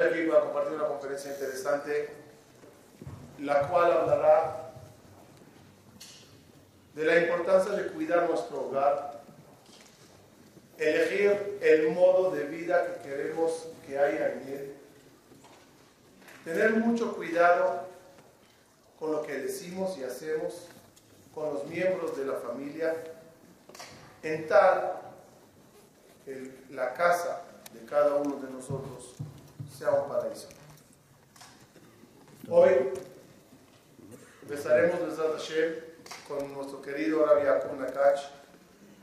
aquí para compartir una conferencia interesante, la cual hablará de la importancia de cuidar nuestro hogar, elegir el modo de vida que queremos que haya en él, tener mucho cuidado con lo que decimos y hacemos con los miembros de la familia, en tal la casa de cada uno de nosotros sea un paraíso. Hoy empezaremos Hashem con nuestro querido Rabbi Yaakov Nakach,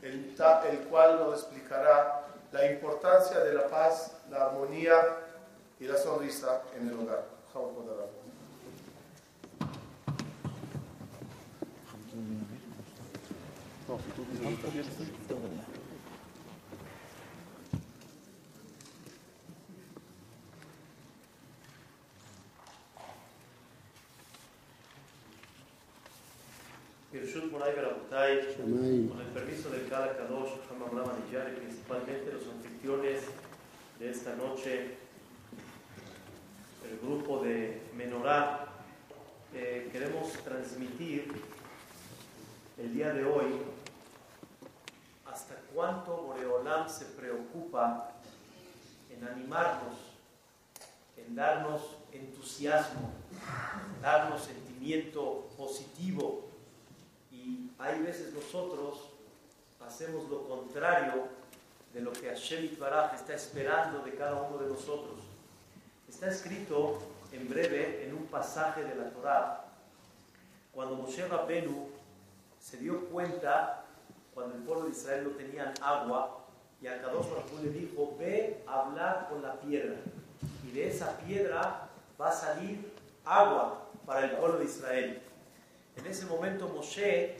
el, el cual nos explicará la importancia de la paz, la armonía y la sonrisa en el hogar. Con el permiso del Kala Kadosh, y principalmente los anfitriones de esta noche, el grupo de Menorá, eh, queremos transmitir el día de hoy hasta cuánto Boreolam se preocupa en animarnos, en darnos entusiasmo, darnos sentimiento positivo hay veces nosotros hacemos lo contrario de lo que Hashem Baraj está esperando de cada uno de nosotros. Está escrito en breve en un pasaje de la Torá, cuando Moshe Rabbenu se dio cuenta, cuando el pueblo de Israel no tenía agua, y a Kadosh Baruj le dijo, ve a hablar con la piedra, y de esa piedra va a salir agua para el pueblo de Israel. En ese momento Moshe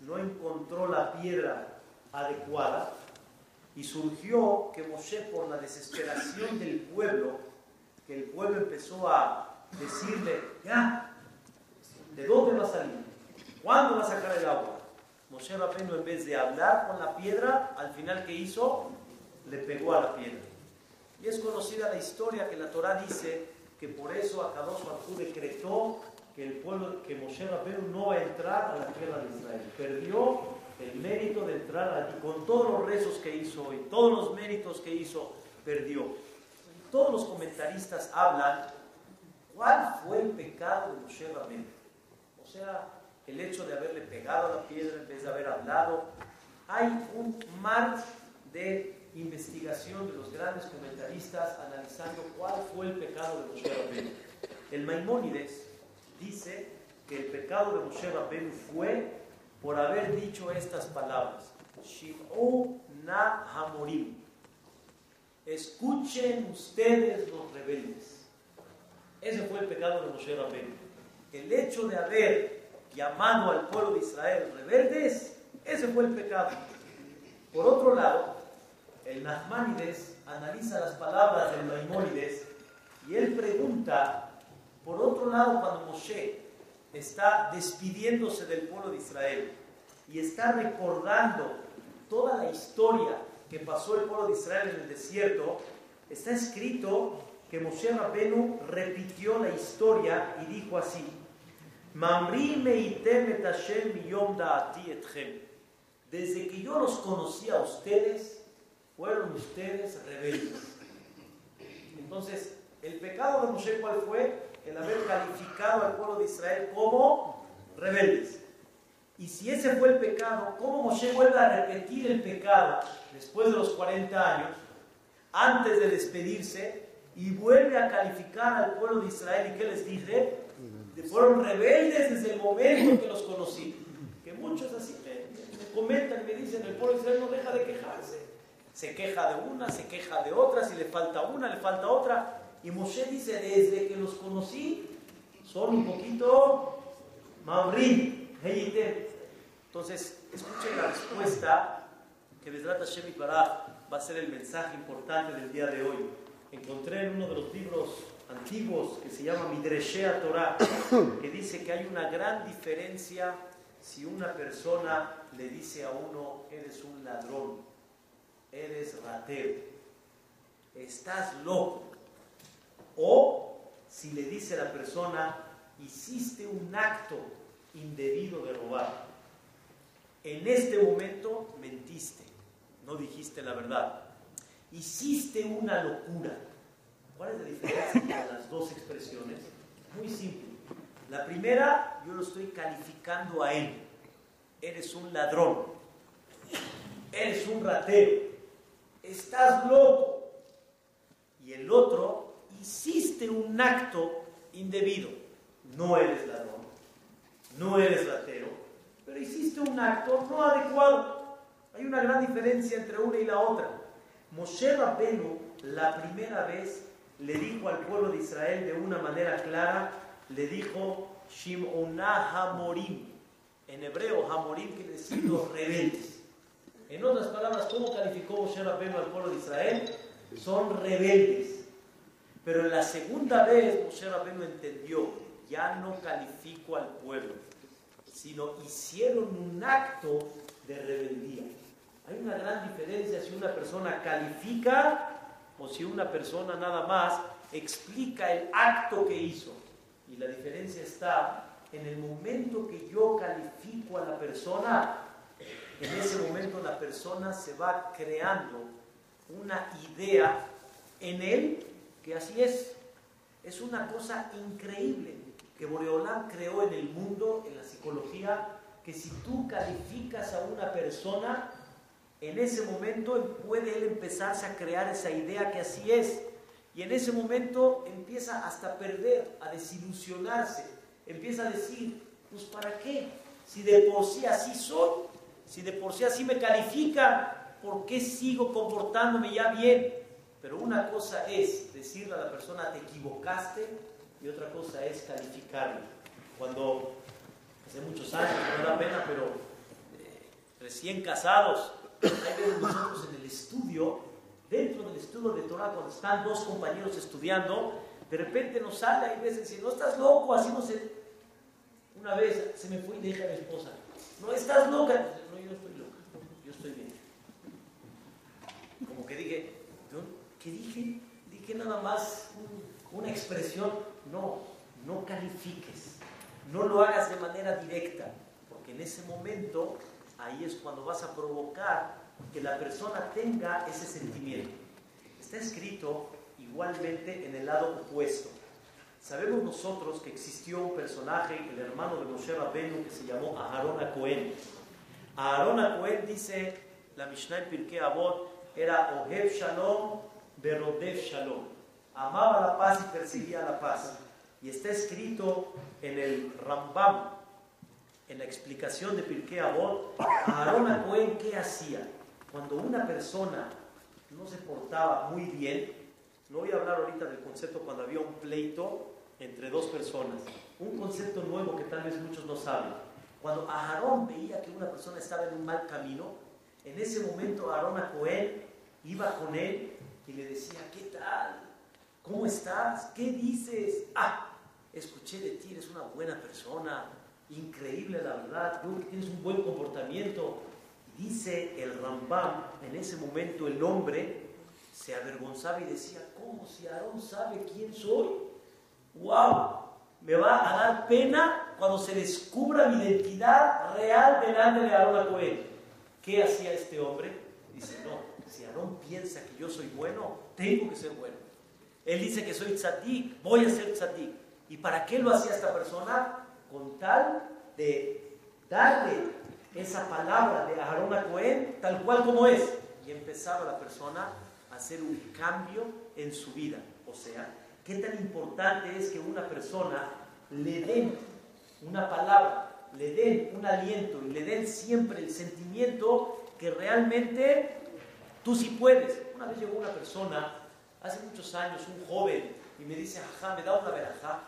no encontró la piedra adecuada y surgió que Moshe por la desesperación del pueblo, que el pueblo empezó a decirle, ya, ¿de dónde va a salir? ¿Cuándo va a sacar el agua? Moshe Rabbeinu en vez de hablar con la piedra, al final que hizo, le pegó a la piedra. Y es conocida la historia que la Torah dice que por eso Akadosh Baruj decretó que el pueblo, que Moshe Rabbeinu no va a entrar a la tierra de Israel. Perdió el mérito de entrar allí, con todos los rezos que hizo y todos los méritos que hizo, perdió. Todos los comentaristas hablan cuál fue el pecado de Moshe Rabbeinu. O sea, el hecho de haberle pegado a la piedra en vez de haber hablado. Hay un mar de investigación de los grandes comentaristas analizando cuál fue el pecado de Moshe Rabbeinu. El Maimónides dice que el pecado de Moshe Rabbeinu fue por haber dicho estas palabras. Shim'u na hamorim. Escuchen ustedes los rebeldes. Ese fue el pecado de Moshe Rabbeinu. El hecho de haber llamado al pueblo de Israel rebeldes, ese fue el pecado. Por otro lado, el Nachmanides analiza las palabras del Maimónides y él pregunta por otro lado, cuando Moshe está despidiéndose del pueblo de Israel y está recordando toda la historia que pasó el pueblo de Israel en el desierto, está escrito que Moshe Rabenu repitió la historia y dijo así: Desde que yo los conocí a ustedes, fueron ustedes rebeldes. Entonces, el pecado de Moshe, ¿cuál fue? El haber calificado al pueblo de Israel como rebeldes. Y si ese fue el pecado, ¿cómo Moshe vuelve a repetir el pecado después de los 40 años, antes de despedirse, y vuelve a calificar al pueblo de Israel? ¿Y qué les dije? Fueron rebeldes desde el momento que los conocí. Que muchos así me, me comentan y me dicen, el pueblo de Israel no deja de quejarse. Se queja de una, se queja de otra, si le falta una, le falta otra. Y Moshe dice, desde que los conocí, son un poquito Mamrin, Entonces, escuchen la respuesta que Besrat Hashem va a ser el mensaje importante del día de hoy. Encontré en uno de los libros antiguos que se llama Midreshea Torah, que dice que hay una gran diferencia si una persona le dice a uno, eres un ladrón, eres ratero, estás loco, si le dice a la persona, hiciste un acto indebido de robar. En este momento mentiste, no dijiste la verdad. Hiciste una locura. ¿Cuál es la diferencia entre las dos expresiones? Muy simple. La primera, yo lo estoy calificando a él. Eres un ladrón. Eres un ratero. Estás loco. Y el otro, hiciste un acto indebido. No eres ladrón. No eres ratero. Pero hiciste un acto no adecuado. Hay una gran diferencia entre una y la otra. Moshe Rabbenu, la primera vez, le dijo al pueblo de Israel de una manera clara, le dijo Shimonah Hamorim. En hebreo, Hamorim quiere decir los rebeldes. En otras palabras, ¿cómo calificó Moshe Rabbeinu al pueblo de Israel? Son rebeldes. Pero en la segunda vez Moshe Rabbeinu entendió, ya no califico al pueblo, sino hicieron un acto de rebeldía. Hay una gran diferencia si una persona califica o si una persona nada más explica el acto que hizo. Y la diferencia está en el momento que yo califico a la persona, en ese momento la persona se va creando una idea en él que así es. Es una cosa increíble que Boreolán creó en el mundo, en la psicología, que si tú calificas a una persona, en ese momento puede él empezarse a crear esa idea que así es. Y en ese momento empieza hasta a perder, a desilusionarse. Empieza a decir, pues ¿para qué? Si de por sí así soy, si de por sí así me califica, ¿por qué sigo comportándome ya bien? Pero una cosa es decirle a la persona, te equivocaste, y otra cosa es calificarlo. Cuando, hace muchos años, no da pena, pero eh, recién casados, hay nosotros en el estudio, dentro del estudio de Torah, cuando están dos compañeros estudiando, de repente nos sale y veces si no estás loco, así no se... Una vez se me fue y dije a mi esposa, no estás loca. No, yo no estoy loca, yo estoy bien. Como que dije, ¿qué dije? Dije nada más una expresión, no, no califiques, no lo hagas de manera directa, porque en ese momento ahí es cuando vas a provocar que la persona tenga ese sentimiento. Está escrito igualmente en el lado opuesto. Sabemos nosotros que existió un personaje, el hermano de Moshe Rabbeinu, que se llamó Aharon Cohen. Aharon Cohen dice, la Mishnah en Pirkei Avot, era Ohev Shalom, Berodef Shalom. Amaba la paz y perseguía la paz. Y está escrito en el Rambam, en la explicación de Pirkei Avot, Aarón Cohen, ¿qué hacía? Cuando una persona no se portaba muy bien, no voy a hablar ahorita del concepto cuando había un pleito entre dos personas, un concepto nuevo que tal vez muchos no saben. Cuando Aarón veía que una persona estaba en un mal camino, en ese momento Aarón Cohen iba con él y le decía, ¿qué tal? ¿Cómo estás? ¿Qué dices? Ah, escuché de ti, eres una buena persona, increíble la verdad, creo que tienes un buen comportamiento. Dice el Rambam, en ese momento el hombre se avergonzaba y decía, ¿cómo si Aarón sabe quién soy? ¡Wow! Me va a dar pena cuando se descubra mi identidad real delante de Aarón Cohen. ¿Qué hacía este hombre? Dice, no, si Aarón piensa que yo soy bueno, tengo que ser bueno. Él dice que soy tzadik, voy a ser tzadik. ¿Y para qué lo hacía esta persona? con tal de darle esa palabra de Aarón a Cohen tal cual como es. Y empezaba la persona a hacer un cambio en su vida. O sea, qué tan importante es que una persona le den una palabra, le den un aliento y le den siempre el sentimiento que realmente tú sí puedes. Una vez llegó una persona, hace muchos años, un joven, y me dice, ajá, me da una verajá.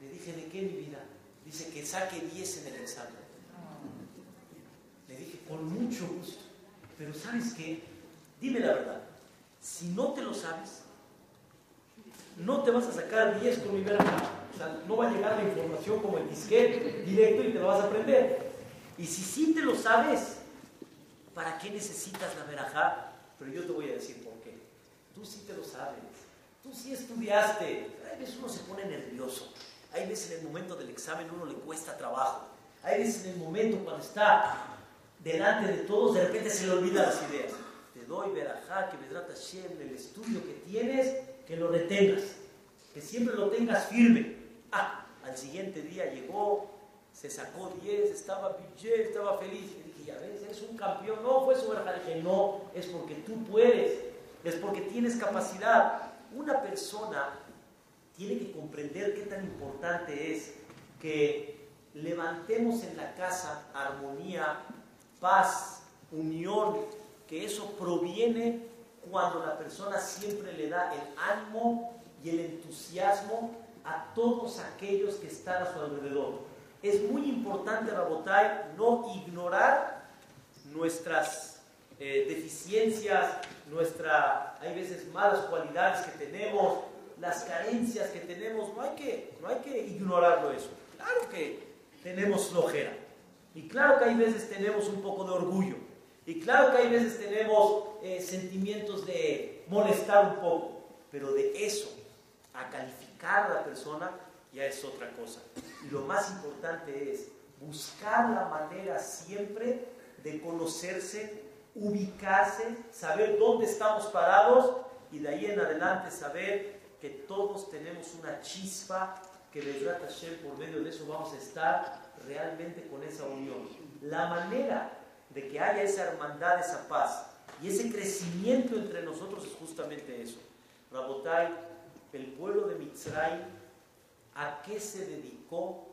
Le dije, ¿de qué mi vida? dice que saque 10 en el examen. Le dije, con mucho gusto. Pero ¿sabes qué? Dime la verdad. Si no te lo sabes, no te vas a sacar 10 con mi verja. O sea, no va a llegar la información como el disquete directo y te lo vas a aprender. Y si sí te lo sabes, ¿para qué necesitas la verajá? Pero yo te voy a decir por qué. Tú sí te lo sabes. tú sí estudiaste. Hay veces uno se pone nervioso. Hay veces en el momento del examen uno le cuesta trabajo. Hay veces en el momento cuando está delante de todos, de repente se le olvidan las ideas. Te doy verajá, que me trata Shem, el estudio que tienes, que lo retengas, que siempre lo tengas firme. Ah, al siguiente día llegó, se sacó 10, estaba estaba feliz. Ya ves, eres un campeón. No, fue su verajá. Dije, no, es porque tú puedes, es porque tienes capacidad. Una persona tiene que comprender qué tan importante es que levantemos en la casa armonía, paz, unión, que eso proviene cuando la persona siempre le da el ánimo y el entusiasmo a todos aquellos que están a su alrededor. Es muy importante, Rabotai, no ignorar nuestras eh, deficiencias, nuestra, hay veces malas cualidades que tenemos, las carencias que tenemos, no hay que, no hay que ignorarlo eso. Claro que tenemos flojera. Y claro que hay veces tenemos un poco de orgullo. Y claro que hay veces tenemos eh, sentimientos de molestar un poco. Pero de eso, a calificar a la persona, ya es otra cosa. Y lo más importante es buscar la manera siempre de conocerse, ubicarse, saber dónde estamos parados y de ahí en adelante saber que todos tenemos una chispa que Besrat Hashem, por medio de eso vamos a estar realmente con esa unión. La manera de que haya esa hermandad, esa paz y ese crecimiento entre nosotros es justamente eso. Rabotai, el pueblo de Mitzray, ¿a qué se dedicó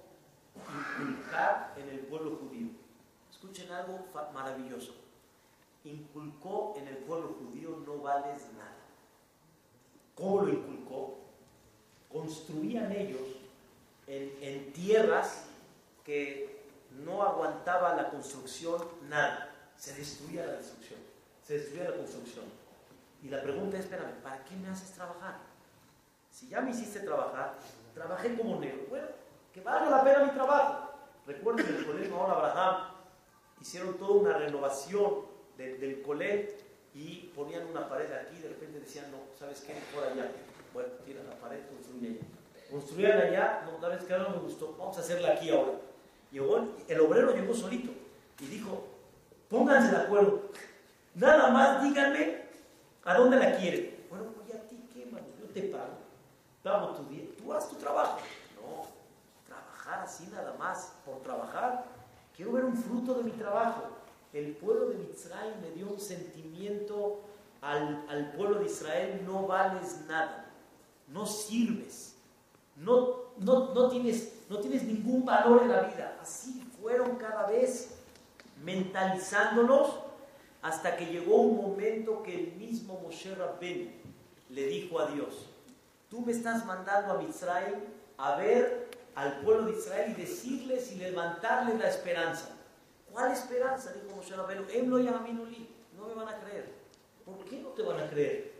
inculcar en el pueblo judío? Escuchen algo maravilloso. Inculcó en el pueblo judío no vales nada. ¿Cómo lo inculcó? Construían ellos en, tierras que no aguantaba la construcción nada. Se destruía la destrucción. Se destruía la construcción. Y la pregunta es, espérame, ¿para qué me haces trabajar? Si ya me hiciste trabajar, trabajé como negro. Bueno, que valga la pena mi trabajo. Recuerden que el colegio ahora Abraham hicieron toda una renovación del colegio y ponían una pared aquí, de repente decían, no, ¿sabes qué? Por allá. Bueno, tira la pared, construye allá. Construían allá, no, sabes que ahora no me gustó, vamos a hacerla aquí ahora. Llegó, el obrero llegó solito y dijo, pónganse de acuerdo, nada más díganme a dónde la quieren. Bueno, pues a ti qué, mano, yo te pago, pago tu día, tú haz tu trabajo. No, trabajar así nada más, por trabajar, quiero ver un fruto de mi trabajo. El pueblo de Mitzrayim me dio un sentimiento al, al pueblo de Israel, no vales nada, no sirves no, no, tienes, no tienes ningún valor en la vida. Así fueron cada vez mentalizándolos hasta que llegó un momento que el mismo Moshe Rabben le dijo a Dios, tú me estás mandando a Israel a ver al pueblo de Israel y decirles y levantarles la esperanza. ¿Cuál esperanza? Dijo Moshe Rabben, no me van a creer. ¿Por qué no te van a creer?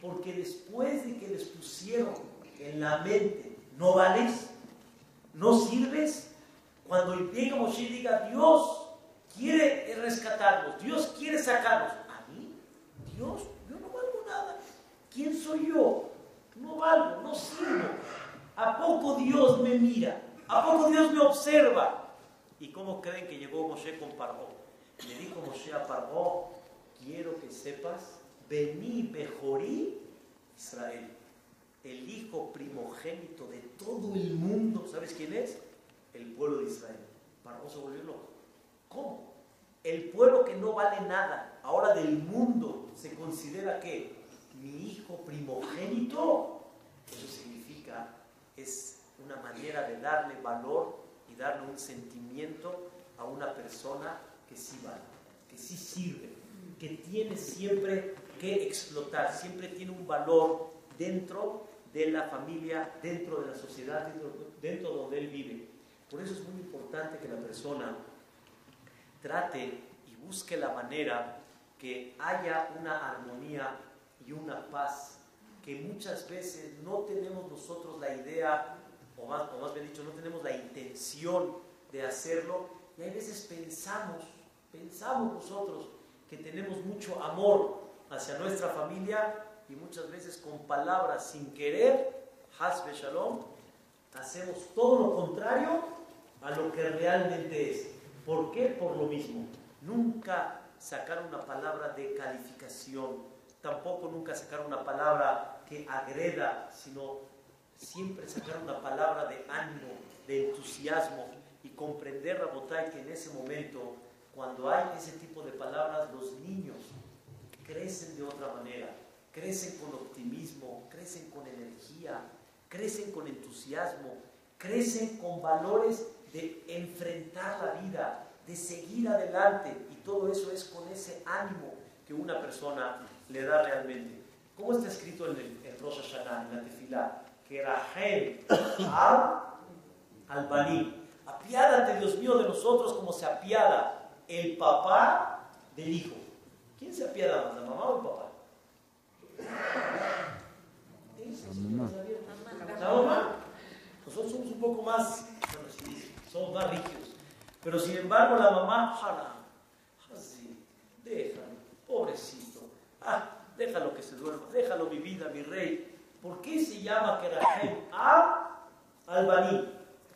Porque después de que les pusieron en la mente no vales, no sirves. Cuando venga Moshe y diga, Dios quiere rescatarlos, Dios quiere sacarlos. A mí, Dios, yo no valgo nada. ¿Quién soy yo? No valgo, no sirvo. ¿A poco Dios me mira? ¿A poco Dios me observa? ¿Y cómo creen que llegó Moshe con Paró? Le dijo Moshe a Paró, quiero que sepas, vení, mejorí Israel el hijo primogénito de todo el mundo, ¿sabes quién es? El pueblo de Israel. Paró se volvió loco. ¿Cómo? El pueblo que no vale nada, ahora del mundo, se considera que mi hijo primogénito, eso significa, es una manera de darle valor y darle un sentimiento a una persona que sí vale, que sí sirve, que tiene siempre que explotar, siempre tiene un valor dentro de la familia, dentro de la sociedad, dentro, dentro donde él vive. Por eso es muy importante que la persona trate y busque la manera que haya una armonía y una paz que muchas veces no tenemos nosotros la idea, o más, o más bien dicho, no tenemos la intención de hacerlo, y hay veces pensamos, pensamos nosotros que tenemos mucho amor hacia nuestra familia y muchas veces con palabras sin querer, hasbe shalom, hacemos todo lo contrario a lo que realmente es. ¿Por qué? Por lo mismo. Nunca sacar una palabra de calificación, tampoco nunca sacar una palabra que agreda, sino siempre sacar una palabra de ánimo, de entusiasmo y comprender, Rabotay, que en ese momento, cuando hay ese tipo de palabras, los niños crecen de otra manera, crecen con optimismo, crecen con energía, crecen con entusiasmo, crecen con valores de enfrentar la vida, de seguir adelante y todo eso es con ese ánimo que una persona le da realmente. ¿Cómo está escrito en el en Rosh Hashanah, en la Tefilá? Que Rahel al al Apiádate, Dios mío, de nosotros como se apiada el papá del hijo. ¿Quién se apiada más, la mamá o el papá? La mamá. Nosotros somos un poco más, somos más rígidos. Pero sin embargo la mamá, así, déjalo, pobrecito, ah, déjalo que se duerma, déjalo mi vida, mi rey. ¿Por qué se llama Kerahem a Albaní?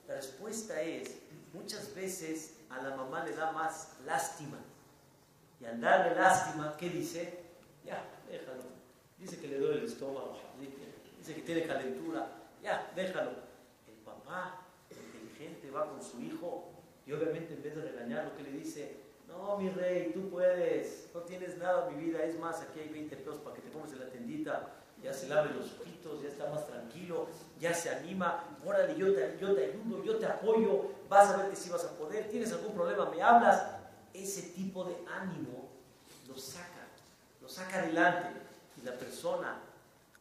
La respuesta es, muchas veces a la mamá le da más lástima. Y al darle lástima, ¿qué dice? Ya, déjalo. Dice que le duele el estómago, dice que tiene calentura, ya, déjalo. El papá inteligente va con su hijo y obviamente en vez de regañarlo, que le dice, no, mi rey, tú puedes, no tienes nada, mi vida, es más, aquí hay 20 pesos para que te pongas en la tendita, ya se lave los ojitos, ya está más tranquilo, ya se anima, órale, yo te, yo te ayudo, yo te apoyo, vas a ver que sí vas a poder, tienes algún problema, me hablas. Ese tipo de ánimo lo saca, lo saca adelante. Y la persona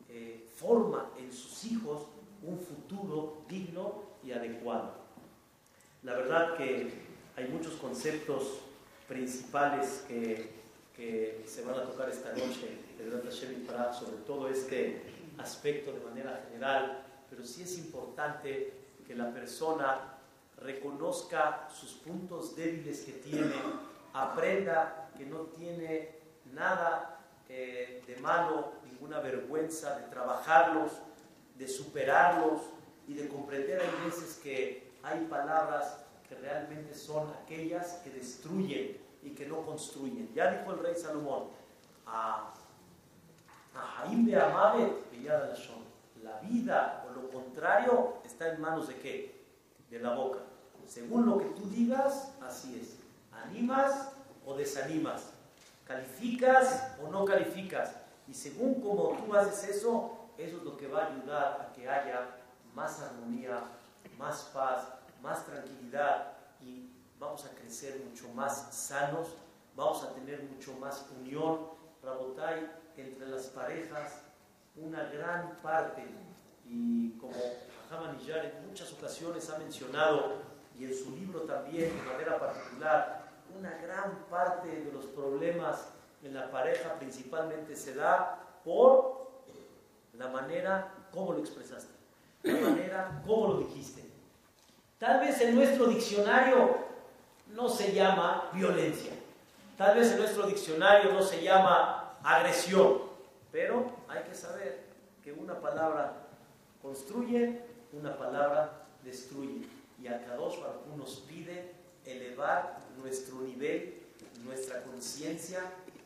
eh, forma en sus hijos un futuro digno y adecuado. La verdad que hay muchos conceptos principales que, se van a tocar esta noche de Hashem sobre todo este aspecto de manera general, pero sí es importante que la persona reconozca sus puntos débiles que tiene, aprenda que no tiene nada eh, de malo, ninguna vergüenza de trabajarlos, de superarlos y de comprender a veces que hay palabras que realmente son aquellas que destruyen y que no construyen. Ya dijo el rey Salomón, a, Jaime de Amavet, la vida o lo contrario está en manos de qué? De la boca. Según lo que tú digas, así es. Animas o desanimas. Calificas o no calificas. Y según como tú haces eso, eso es lo que va a ayudar a que haya más armonía, más paz, más tranquilidad y vamos a crecer mucho más sanos, vamos a tener mucho más unión, Rabotai, entre las parejas, una gran parte, y como Haman en muchas ocasiones ha mencionado, y en su libro también de manera particular, una gran parte de los problemas en la pareja principalmente se da por la manera como lo expresaste, la manera como lo dijiste. Tal vez en nuestro diccionario no se llama violencia. Tal vez en nuestro diccionario no se llama agresión. Pero hay que saber que una palabra construye, una palabra destruye. Y a Kadosh Baruj nos pide elevar nuestro nivel, nuestra conciencia,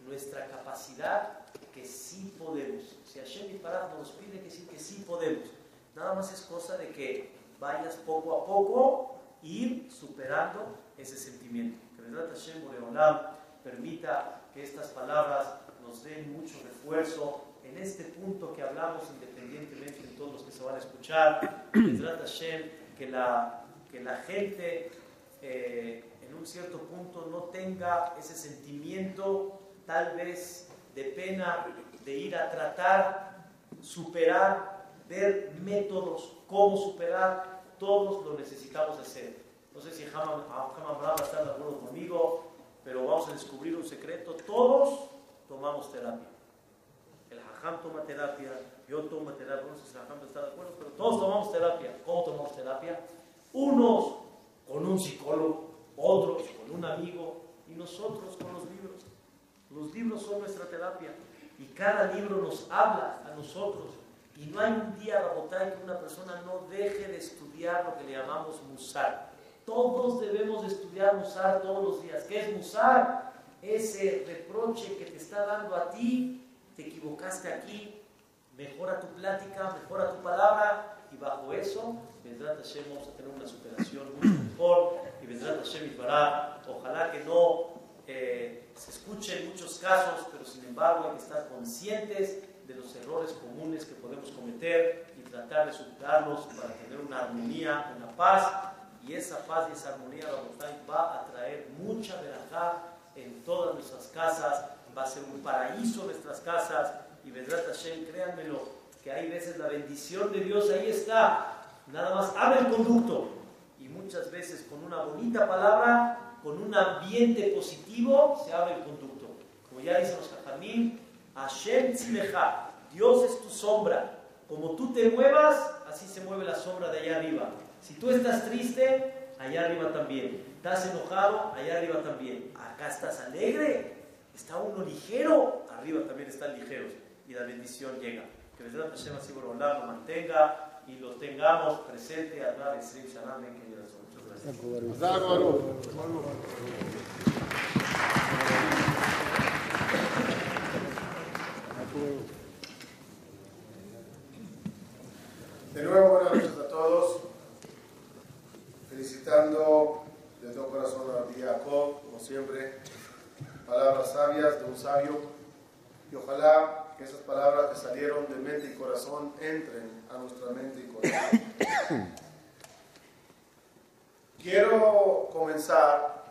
nuestra capacidad, que sí podemos. Si Hashem Parad nos pide que sí, que sí podemos. Nada más es cosa de que vayas poco a poco ir superando ese sentimiento. Que Vedrat Hashem Boreolam permita que estas palabras nos den mucho refuerzo en este punto que hablamos, independientemente de todos los que se van a escuchar. Vedrat Hashem, que la, que la gente eh, en un cierto punto no tenga ese sentimiento tal vez de pena de ir a tratar, superar, ver métodos cómo superar, todos lo necesitamos hacer. No sé si Hamam Brahma está de acuerdo conmigo, pero vamos a descubrir un secreto. Todos tomamos terapia. El Hajam toma terapia, yo tomo terapia, no sé si el Hajam está de acuerdo, pero todos tomamos terapia. ¿Cómo tomamos terapia? Unos con un psicólogo, otros con un amigo y nosotros con los libros. Los libros son nuestra terapia. Y cada libro nos habla a nosotros. Y no hay un día, Rabotay, que una persona no deje de estudiar lo que le llamamos musar. Todos debemos de estudiar musar todos los días. ¿Qué es musar? Ese reproche que te está dando a ti, te equivocaste aquí, mejora tu plática, mejora tu palabra, y bajo eso, vendrá Hashem, vamos a tener una superación mucho mejor, y vendrá Hashem y para, ojalá que no eh, se escuche en muchos casos, pero sin embargo hay que estar conscientes de los errores comunes que podemos cometer y tratar de superarlos para tener una armonía, una paz, y esa paz y esa armonía va a traer mucha verajá en todas nuestras casas, va a ser un paraíso nuestras casas, y vendrá Hashem, créanmelo, que hay veces la bendición de Dios ahí está, nada más abre el conducto, y muchas veces con una bonita palabra, con un ambiente positivo, se abre el conducto. Como ya dicen los Jajamim, Hashem Tzimecha, Dios es tu sombra. Como tú te muevas, así se mueve la sombra de allá arriba. Si tú estás triste, allá arriba también. Estás enojado, allá arriba también. Acá estás alegre, está uno ligero, arriba también están ligeros. Y la bendición llega. Que Besrat Hashem así lo mantenga y lo tengamos presente a través de nuevo, buenas noches a todos. Felicitando de todo corazón a Jacob, como siempre, palabras sabias de un sabio. Y ojalá que esas palabras que salieron de mente y corazón entren a nuestra mente y corazón. Quiero comenzar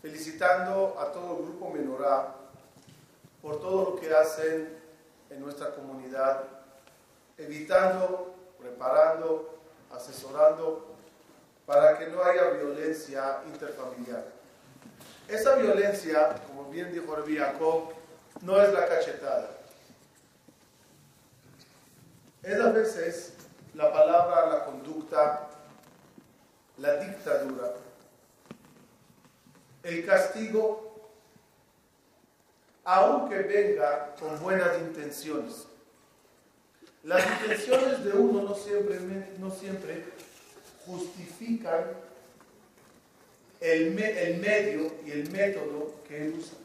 felicitando a todo el grupo Menorá por todo lo que hacen en nuestra comunidad, evitando, preparando, asesorando para que no haya violencia interfamiliar. Esa violencia, como bien dijo Rabbi Jacob, no es la cachetada. Es a veces la palabra, la conducta, la dictadura, el castigo aunque venga con buenas intenciones. Las intenciones de uno no siempre, justifican el, el medio y el método que él usa.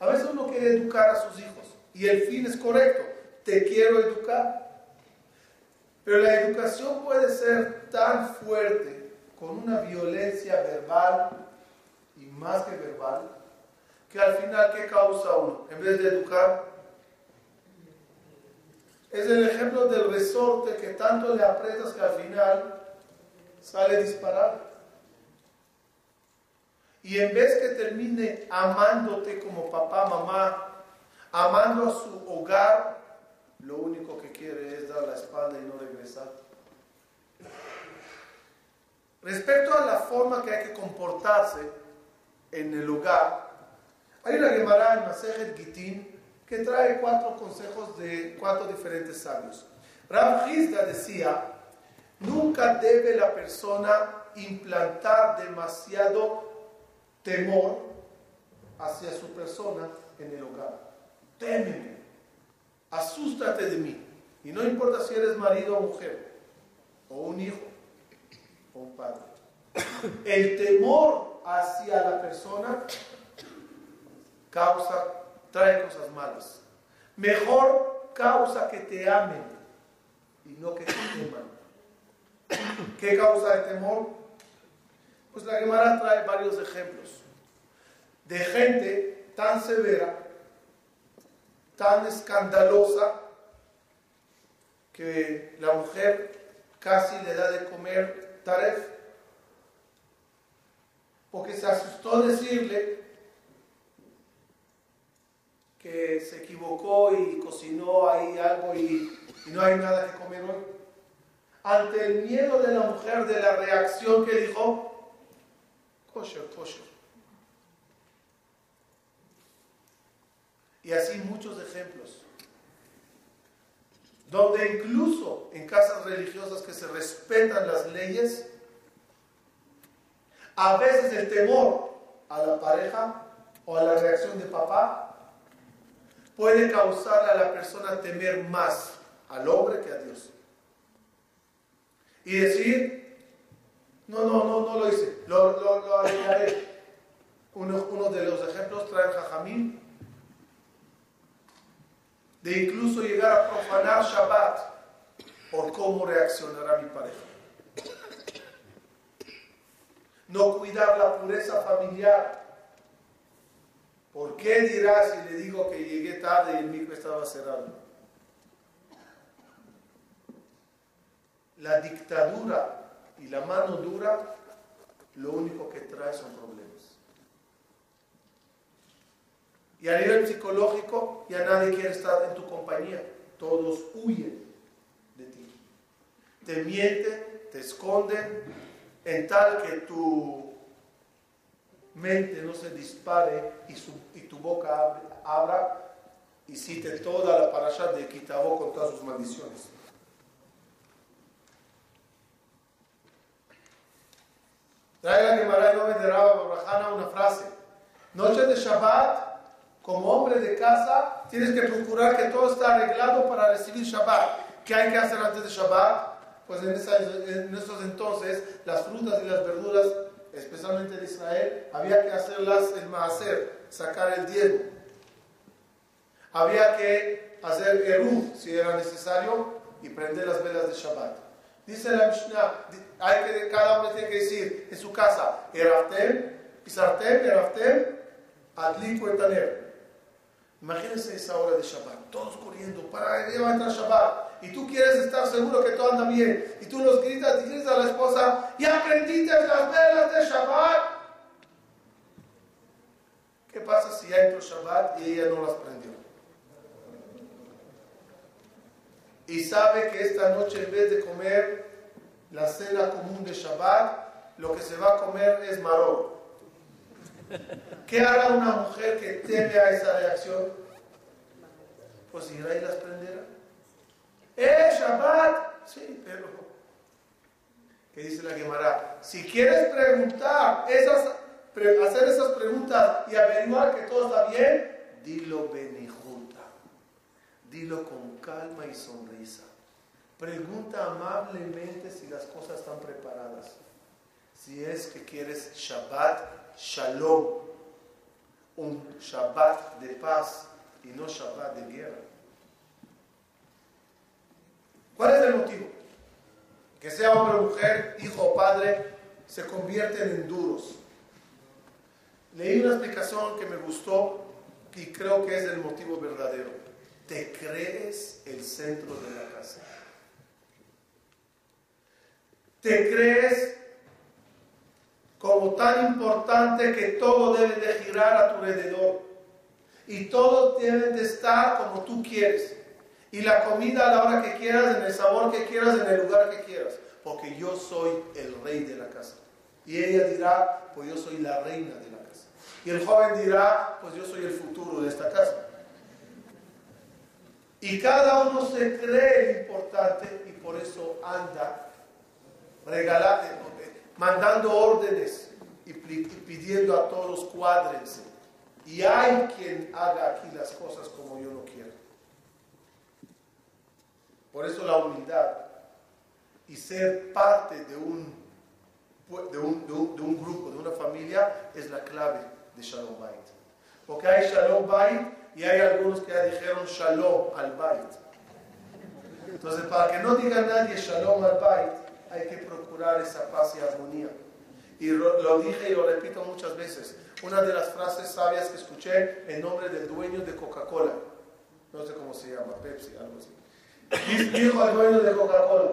A veces uno quiere educar a sus hijos y el fin es correcto, te quiero educar. Pero la educación puede ser tan fuerte con una violencia verbal y más que verbal que al final, ¿qué causa uno? En vez de educar, es el ejemplo del resorte que tanto le aprietas que al final sale disparado. Y en vez que termine amándote como papá, mamá, amando a su hogar, lo único que quiere es dar la espalda y no regresar. Respecto a la forma que hay que comportarse en el hogar, hay una Gemara en Masejet Gitin que trae cuatro consejos de cuatro diferentes sabios. Rav Hizda decía, nunca debe la persona implantar demasiado temor hacia su persona en el hogar. Témeme, asústate de mí. Y no importa si eres marido o mujer, o un hijo, o un padre. El temor hacia la persona causa, trae cosas malas. Mejor causa que te amen y no que te teman. ¿Qué causa de temor? Pues la Gemara trae varios ejemplos de gente tan severa, tan escandalosa, que la mujer casi le da de comer taref, porque se asustó decirle que se y cocinó ahí algo y, no hay nada que comer hoy. Ante el miedo de la mujer, de la reacción que dijo, kosher, kosher. Y así muchos ejemplos. Donde incluso en casas religiosas que se respetan las leyes, a veces el temor a la pareja o a la reacción de papá puede causar a la persona temer más al hombre que a Dios. Y decir, no, no, no, no lo hice, lo, lo, lo Uno, uno, de los ejemplos trae Jajamín, de incluso llegar a profanar Shabbat por cómo reaccionará mi pareja. No cuidar la pureza familiar. ¿Por qué dirá si le digo que llegué tarde y el micro estaba cerrado? La dictadura y la mano dura lo único que trae son problemas. Y a nivel psicológico ya nadie quiere estar en tu compañía. Todos huyen de ti. Te mienten, te esconden, en tal que tu mente no se dispare y, tu boca abra y cite toda la parasha de Kitabó con todas sus maldiciones. Traiga Gemara y de Rabba una frase. Noche de Shabbat, como hombre de casa, tienes que procurar que todo está arreglado para recibir Shabbat. ¿Qué hay que hacer antes de Shabbat? Pues en, en esos entonces, las frutas y las verduras, especialmente en Israel, había que hacerlas el maaser, sacar el diezmo. Había que hacer eruv si era necesario y prender las velas de Shabbat. Dice la Mishnah, hay que, cada hombre tiene que decir en su casa, Eraftem, Pisartem, Eraftem, etaner. Imagínense esa hora de Shabbat, todos corriendo para levantar Shabbat. Y tú quieres estar seguro que todo anda bien. Y tú los gritas y dices a la esposa, ya aprendiste las velas de Shabbat. ¿Qué pasa si ya entró Shabbat y ella no las prendió? y sabe que esta noche en vez de comer la cena común de Shabbat, lo que se va a comer es maror. ¿Qué hará una mujer que teme a esa reacción? Pues irá y las prenderá. ¡Eh, Shabbat! Sí, pero... ¿Qué dice la Gemara? Si quieres preguntar, esas, hacer esas preguntas y averiguar que todo está bien, dilo benijuta. Dilo con calma y sonrisa. Pregunta amablemente si las cosas están preparadas. Si es que quieres Shabbat Shalom, un Shabbat de paz y no Shabbat de guerra. ¿Cuál es el motivo? Que sea hombre o mujer, hijo o padre, se convierten en duros. Leí una explicación que me gustó y creo que es el motivo verdadero te crees el centro de la casa. Te crees como tan importante que todo debe de girar a tu alrededor. Y todo debe de estar como tú quieres. Y la comida a la hora que quieras, en el sabor que quieras, en el lugar que quieras. Porque yo soy el rey de la casa. Y ella dirá, pues yo soy la reina de la casa. Y el joven dirá, pues yo soy el futuro de esta casa. Y cada uno se cree importante y por eso anda regalando, mandando órdenes y pidiendo a todos cuádrense. Y hay quien haga aquí las cosas como yo no quiero. Por eso la humildad y ser parte de un, de un, de un, grupo, de una familia, es la clave de Shalom Bait. Porque hay Shalom Bait y hay algunos que ya dijeron shalom al bait. Entonces, para que no diga nadie shalom al bait, hay que procurar esa paz y armonía. Y lo dije y lo repito muchas veces. Una de las frases sabias que escuché en nombre del dueño de Coca-Cola. No sé cómo se llama, Pepsi, algo así. Dijo al dueño de Coca-Cola.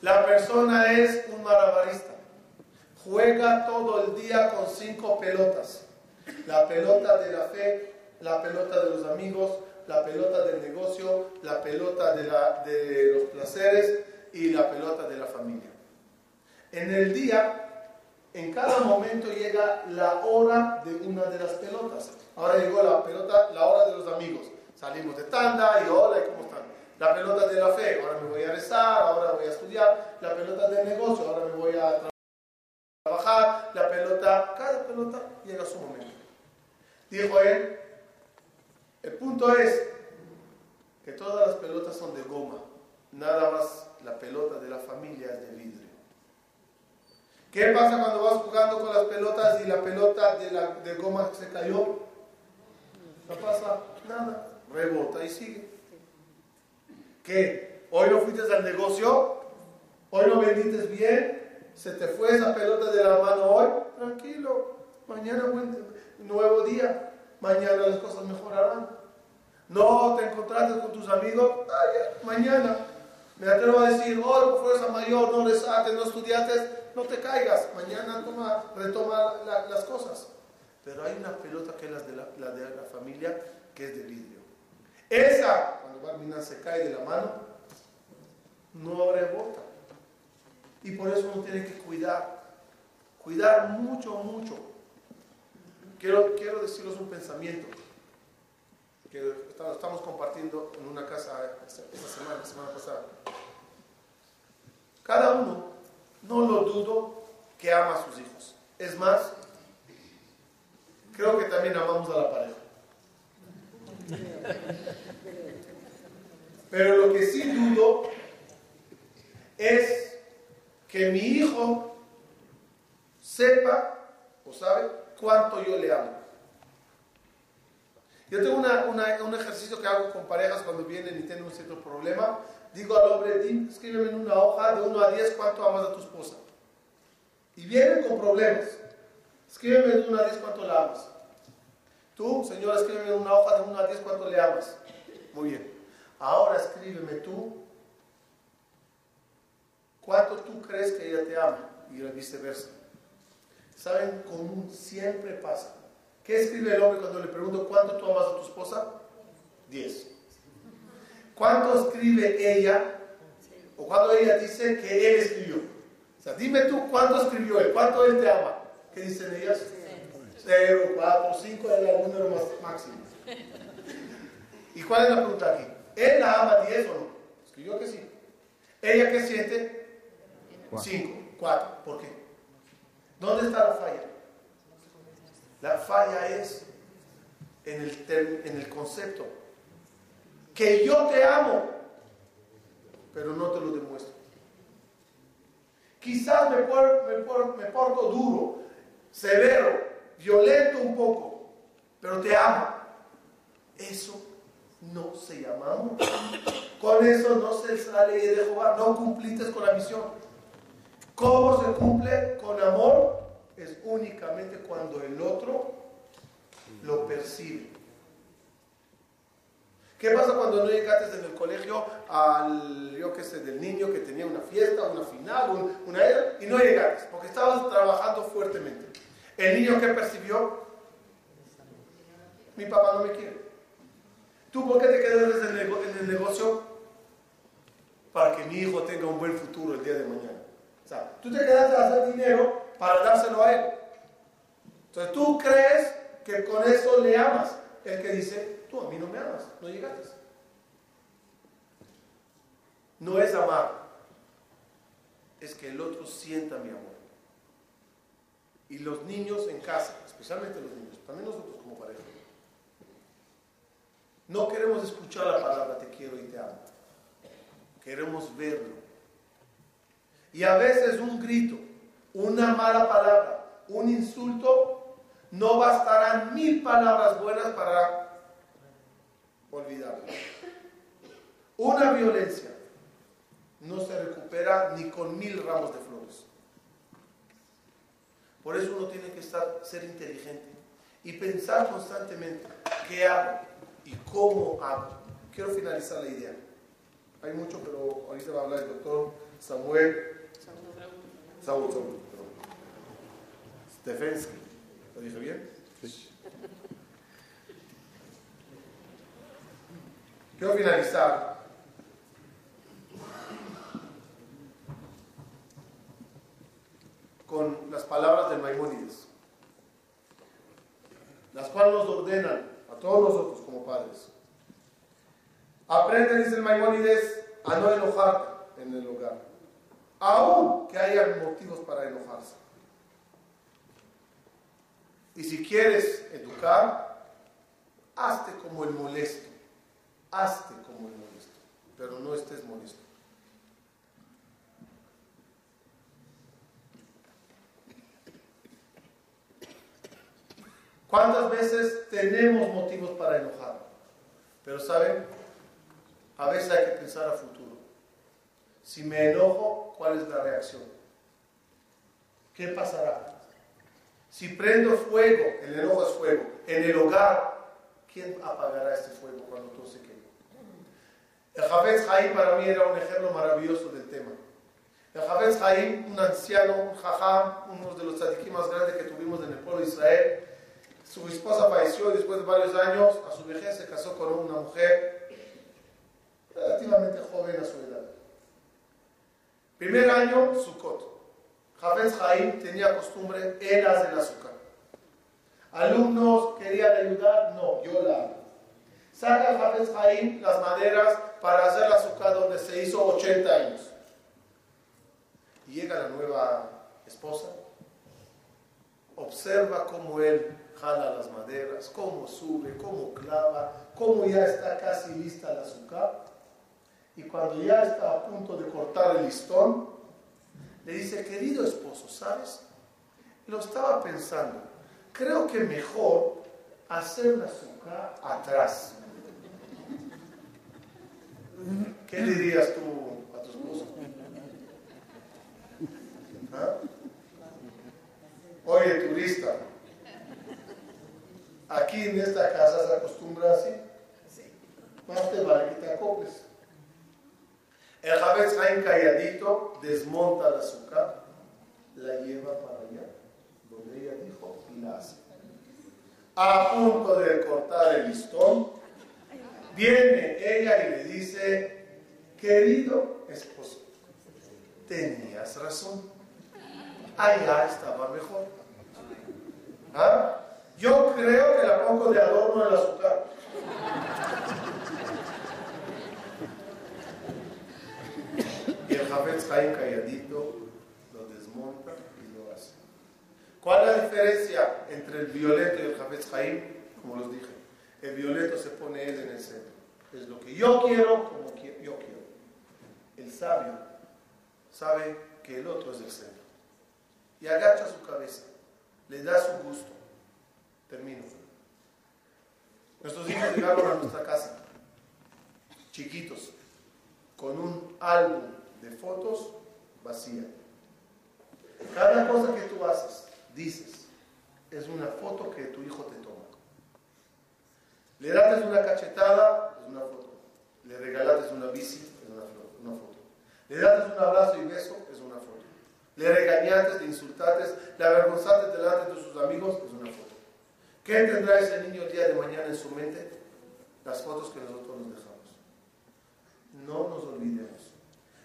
La persona es un malabarista. Juega todo el día con cinco pelotas la pelota de la fe, la pelota de los amigos, la pelota del negocio, la pelota de, de los placeres y la pelota de la familia. En el día, en cada momento llega la hora de una de las pelotas. Ahora llegó la pelota, la hora de los amigos. Salimos de tanda y hola, ¿cómo están? La pelota de la fe, ahora me voy a rezar, ahora voy a estudiar. La pelota del negocio, ahora me voy a trabajar. La pelota, cada pelota llega a su momento. Dijo él, El punto es que todas las pelotas son de goma, nada más la pelota de la familia es de vidrio. ¿Qué pasa cuando vas jugando con las pelotas y la pelota de, la, de goma se cayó? No pasa nada, rebota y sigue. ¿Qué? ¿Hoy no fuiste al negocio? ¿Hoy no vendiste bien? ¿Se te fue esa pelota de la mano hoy? Tranquilo, mañana nuevo día, mañana las cosas mejorarán. No te encontraste con tus amigos, mañana. Me atrevo a decir, hoy por fuerza mayor, no resaste, no estudiaste, no te caigas, mañana toma, retoma las cosas. Pero hay una pelota que es la de la, de la familia, que es de vidrio. Esa, cuando Barmina se cae de la mano, no rebota. Y por eso uno tiene que cuidar, cuidar mucho, mucho. Quiero, quiero decirles un pensamiento que estamos compartiendo en una casa esta semana, la semana pasada. Cada uno no lo dudo que ama a sus hijos. Es más, creo que también amamos a la pareja. Pero lo que sí dudo es que mi hijo sepa o sabe cuánto yo le amo. Yo tengo un ejercicio que hago con parejas cuando vienen y tienen un cierto problema digo al hombre, escríbeme en una hoja de 1 a 10 cuánto amas a tu esposa. Y vienen con problemas. Escríbeme de 1 a 10 cuánto la amas. Tú, señora, escríbeme en una hoja de 1 a 10 cuánto le amas. Muy bien. Ahora escríbeme tú cuánto tú crees que ella te ama y viceversa. ¿Saben? Común siempre pasa. ¿Qué escribe el hombre cuando le pregunto cuánto tú amas a tu esposa? 10. ¿Cuánto escribe ella? O cuando ella dice que él escribió. O sea, dime tú cuánto escribió él, cuánto él te ama. ¿Qué dicen ellas? Cero, cuatro, cinco es el número máximo. ¿Y cuál es la pregunta aquí? ¿Él la ama 10 o no? Escribió que sí. ¿Ella qué siente? 5, 4. ¿Por qué? ¿Dónde está la falla? La falla es en el, en el concepto que yo te amo, pero no te lo demuestro. Quizás me, me porto duro, severo, violento un poco, pero te amo. Eso no se llama amor. Con eso no se sale de Jehová, no cumpliste con la misión. ¿Cómo se cumple con amor? Es únicamente cuando el otro lo percibe. ¿Qué pasa cuando no llegaste en el colegio al, yo qué sé, del niño que tenía una fiesta, una final, una y no llegaste? Porque estabas trabajando fuertemente. ¿El niño qué percibió? Mi papá no me quiere. ¿Tú por qué te quedas en el negocio? Para que mi hijo tenga un buen futuro el día de mañana. O sea, tú te quedaste a hacer dinero para dárselo a él. Entonces tú crees que con eso le amas. El que dice, Tú a mí no me amas, no llegaste. No es amar, es que el otro sienta mi amor. Y los niños en casa, especialmente los niños, también nosotros como pareja, no queremos escuchar la palabra te quiero y te amo. Queremos verlo. Y a veces un grito, una mala palabra, un insulto, no bastarán mil palabras buenas para olvidarlo. Una violencia no se recupera ni con mil ramos de flores. Por eso uno tiene que estar, ser inteligente y pensar constantemente qué hago y cómo hago. Quiero finalizar la idea. Hay mucho, pero ahorita va a hablar el doctor Samuel. Saúl, Saúl, Stefensky. ¿Lo dije bien? Sí. Quiero finalizar con las palabras Las cuales nos ordenan a todos nosotros como padres. Aprende, dice el Maimónides, a no enojarte en el hogar, aun que haya motivos para enojarse. Y si quieres educar, hazte como el molesto, hazte como el molesto, pero no estés molesto. ¿Cuántas veces tenemos motivos para enojar? Pero saben, a veces hay que pensar a futuro. Si me enojo, ¿cuál es la reacción? ¿Qué pasará? Si prendo fuego, el enojo es fuego, en el hogar, ¿quién apagará este fuego cuando todo se queme? El Jafetz Haim para mí era un ejemplo maravilloso del tema. El Jafetz Haim, un anciano, un jajam, uno de los tzadikim más grandes que tuvimos en el pueblo de Israel, su esposa falleció después de varios años, a su vejez, se casó con una mujer relativamente joven a su edad. Primer año, Sukkot. Jafetz Haim tenía costumbre, eras del azúcar. Alumnos querían ayudar, no, yo la hago. Saca Jafetz Haim las maderas para hacer la azúcar donde se hizo 80 años. Y llega la nueva esposa, observa cómo él jala las maderas, cómo sube, cómo clava, cómo ya está casi lista la azúcar. Y cuando ya está a punto de cortar el listón, le dice, querido esposo, ¿sabes? Lo estaba pensando, creo que mejor hacer la azúcar atrás. ¿Qué dirías tú a tu esposo? ¿Ah? Oye, turista, aquí en esta casa se acostumbra así. Más te vale que te acoples. El Jabez Haim calladito desmonta el azúcar, la lleva para allá, donde ella dijo, y la hace. A punto de cortar el listón, viene ella y le dice, querido esposo, tenías razón, allá estaba mejor. ¿Ah? Yo creo que la pongo de adorno el azúcar. Y el Jafetz Haim calladito lo desmonta y lo hace. ¿Cuál es la diferencia entre el violeto y el Jafetz Haim? Como los dije, el violeto se pone él en el centro. Es lo que yo quiero como yo quiero. El sabio sabe que el otro es el centro. Y agacha su cabeza, le da su gusto. Termino. Nuestros hijos llegaron a nuestra casa, chiquitos, con un álbum de fotos vacía. Cada cosa que tú haces, dices, es una foto que tu hijo te toma. Le das una cachetada, es una foto. Le regalaste una bici, es una, una foto. Le das un abrazo y beso, es una foto. Le regañaste, le insultaste, le avergonzaste delante de sus amigos, es una foto. ¿Qué tendrá ese niño el día de mañana en su mente? Las fotos que nosotros nos dejamos. No nos olvidemos.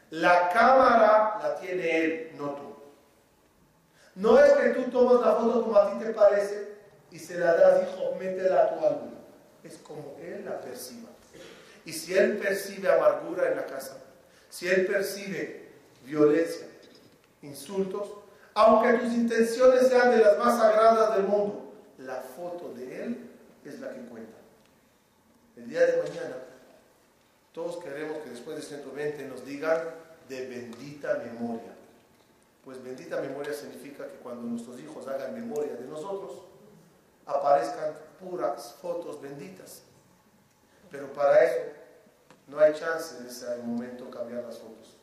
La cámara la tiene él, no tú. No es que tú tomas la foto como a ti te parece y se la das, hijo, métela a tu álbum. Es como él la perciba. Y si él percibe amargura en la casa, si él percibe violencia, insultos, aunque tus intenciones sean de las más sagradas del mundo, la foto de él es la que cuenta. El día de mañana, todos queremos que después de 120 nos digan de bendita memoria. Pues bendita memoria significa que cuando nuestros hijos hagan memoria de nosotros, aparezcan puras fotos benditas. Pero para eso no hay chance en ese momento cambiar las fotos.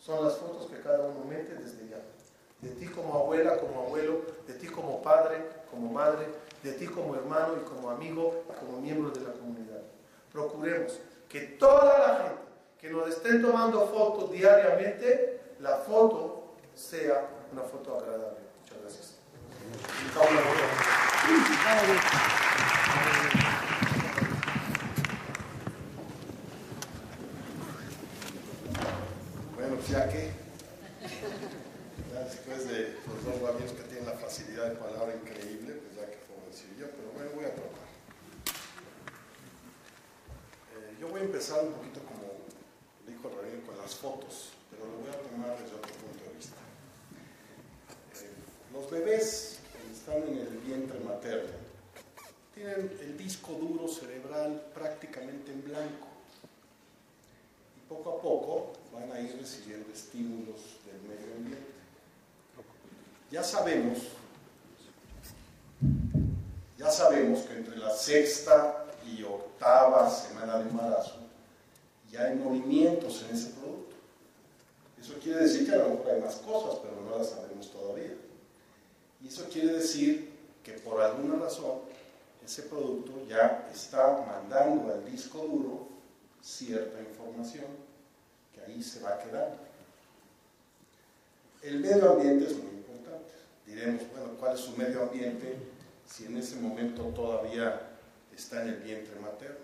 Son las fotos que cada uno mete desde ya. De ti como abuela, como abuelo, de ti como padre, como madre, de ti como hermano y como amigo, como miembro de la comunidad. Procuremos que toda la gente que nos estén tomando fotos diariamente, la foto sea una foto agradable. Muchas gracias. Bueno, pues ya que, ya después de los dos rabinos que tienen la facilidad de palabra increíble, pues ya que puedo decir yo, pero bueno, voy a tratar. Eh, yo voy a empezar un poquito como dijo Rabino con las fotos, pero lo voy a tomar desde otro punto de vista. Eh, los bebés que están en el vientre materno tienen el disco duro cerebral Ya sabemos, ya sabemos que entre la sexta y octava semana de embarazo ya hay movimientos en ese producto. Eso quiere decir que a lo mejor hay más cosas, pero no las sabemos todavía. Y eso quiere decir que por alguna razón ese producto ya está mandando al disco duro cierta información que ahí se va a quedar. El medio ambiente es muy importante. Diremos, bueno, ¿cuál es su medio ambiente si en ese momento todavía está en el vientre materno?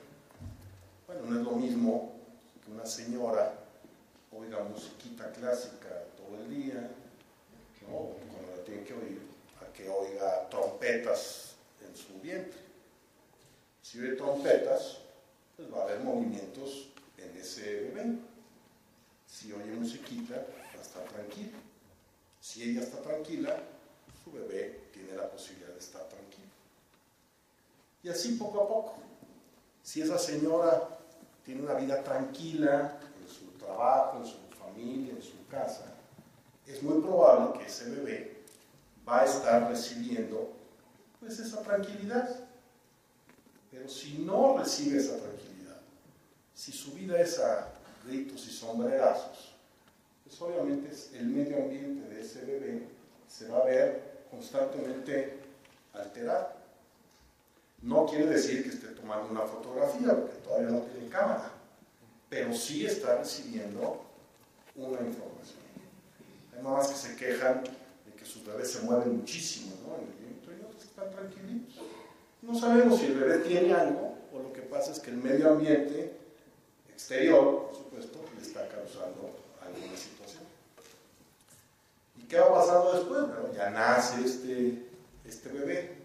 Bueno, no es lo mismo que una señora oiga musiquita clásica todo el día, ¿no? cuando la tiene que oír, a que oiga trompetas en su vientre. Si oye trompetas, pues va a haber movimientos en ese bebé. Si oye musiquita, va a estar tranquila. Si ella está tranquila, su bebé tiene la posibilidad de estar tranquilo. Y así poco a poco. Si esa señora tiene una vida tranquila en su trabajo, en su familia, en su casa, es muy probable que ese bebé va a estar recibiendo pues esa tranquilidad. Pero si no recibe esa tranquilidad, si su vida es a gritos y sombrerazos, pues obviamente el medio ambiente de ese bebé se va a ver constantemente alterado. No quiere decir que esté tomando una fotografía, porque todavía no tiene cámara, pero sí está recibiendo una información. Hay mamás que se quejan de que sus bebés se mueven muchísimo ¿no? en el otros están tranquilitos. No sabemos si el bebé tiene algo o lo que pasa es que el medio ambiente exterior, por supuesto, le está causando alguna situación. ¿Y qué va pasando después? Bueno, ya nace este, este bebé.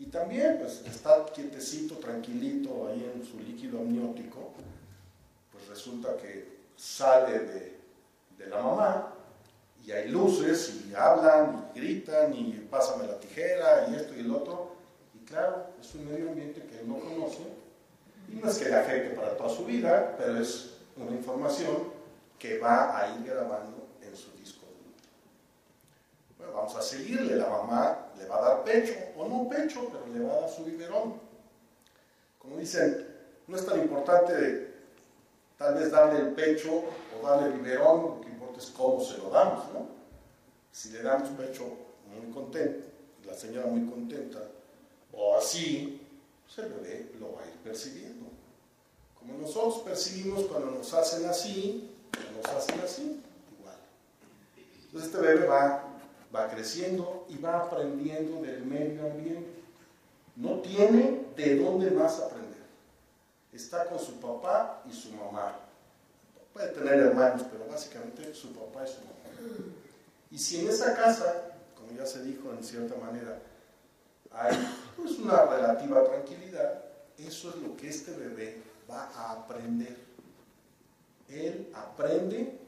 Y también, pues, está quietecito, tranquilito ahí en su líquido amniótico, pues resulta que sale de, de la mamá y hay luces y hablan y gritan y pásame la tijera y esto y el otro. Y claro, es un medio ambiente que él no conoce y no es que le afecte para toda su vida, pero es una información que va a ir grabando en su disco duro. Bueno, vamos a seguirle, la mamá le va a dar pecho, o no pecho, pero le va a dar su biberón. Como dicen, no es tan importante tal vez darle el pecho o darle biberón, lo que importa es cómo se lo damos, ¿no? Si le damos pecho muy contento, la señora muy contenta, o así, pues el bebé lo va a ir percibiendo. Como nosotros percibimos cuando nos hacen así, nos hacen así, igual. Entonces este bebé va, va creciendo y va aprendiendo del medio ambiente. No tiene de dónde más aprender. Está con su papá y su mamá. Puede tener hermanos, pero básicamente su papá y su mamá. Y si en esa casa, como ya se dijo en cierta manera, hay pues una relativa tranquilidad, eso es lo que este bebé va a aprender. Él aprende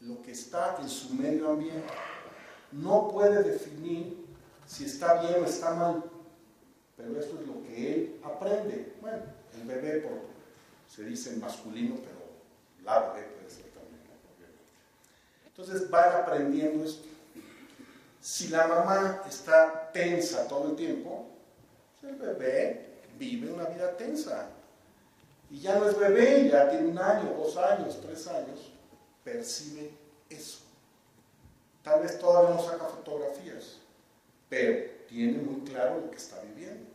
lo que está en su medio ambiente. No puede definir si está bien o está mal, pero eso es lo que él aprende. Bueno, el bebé por, se dice masculino, pero la bebé puede ser también, Entonces van aprendiendo esto. Si la mamá está tensa todo el tiempo, el bebé vive una vida tensa. Y ya no es bebé, ya tiene un año, dos años, tres años, percibe. Tal vez todavía no saca fotografías, pero tiene muy claro lo que está viviendo.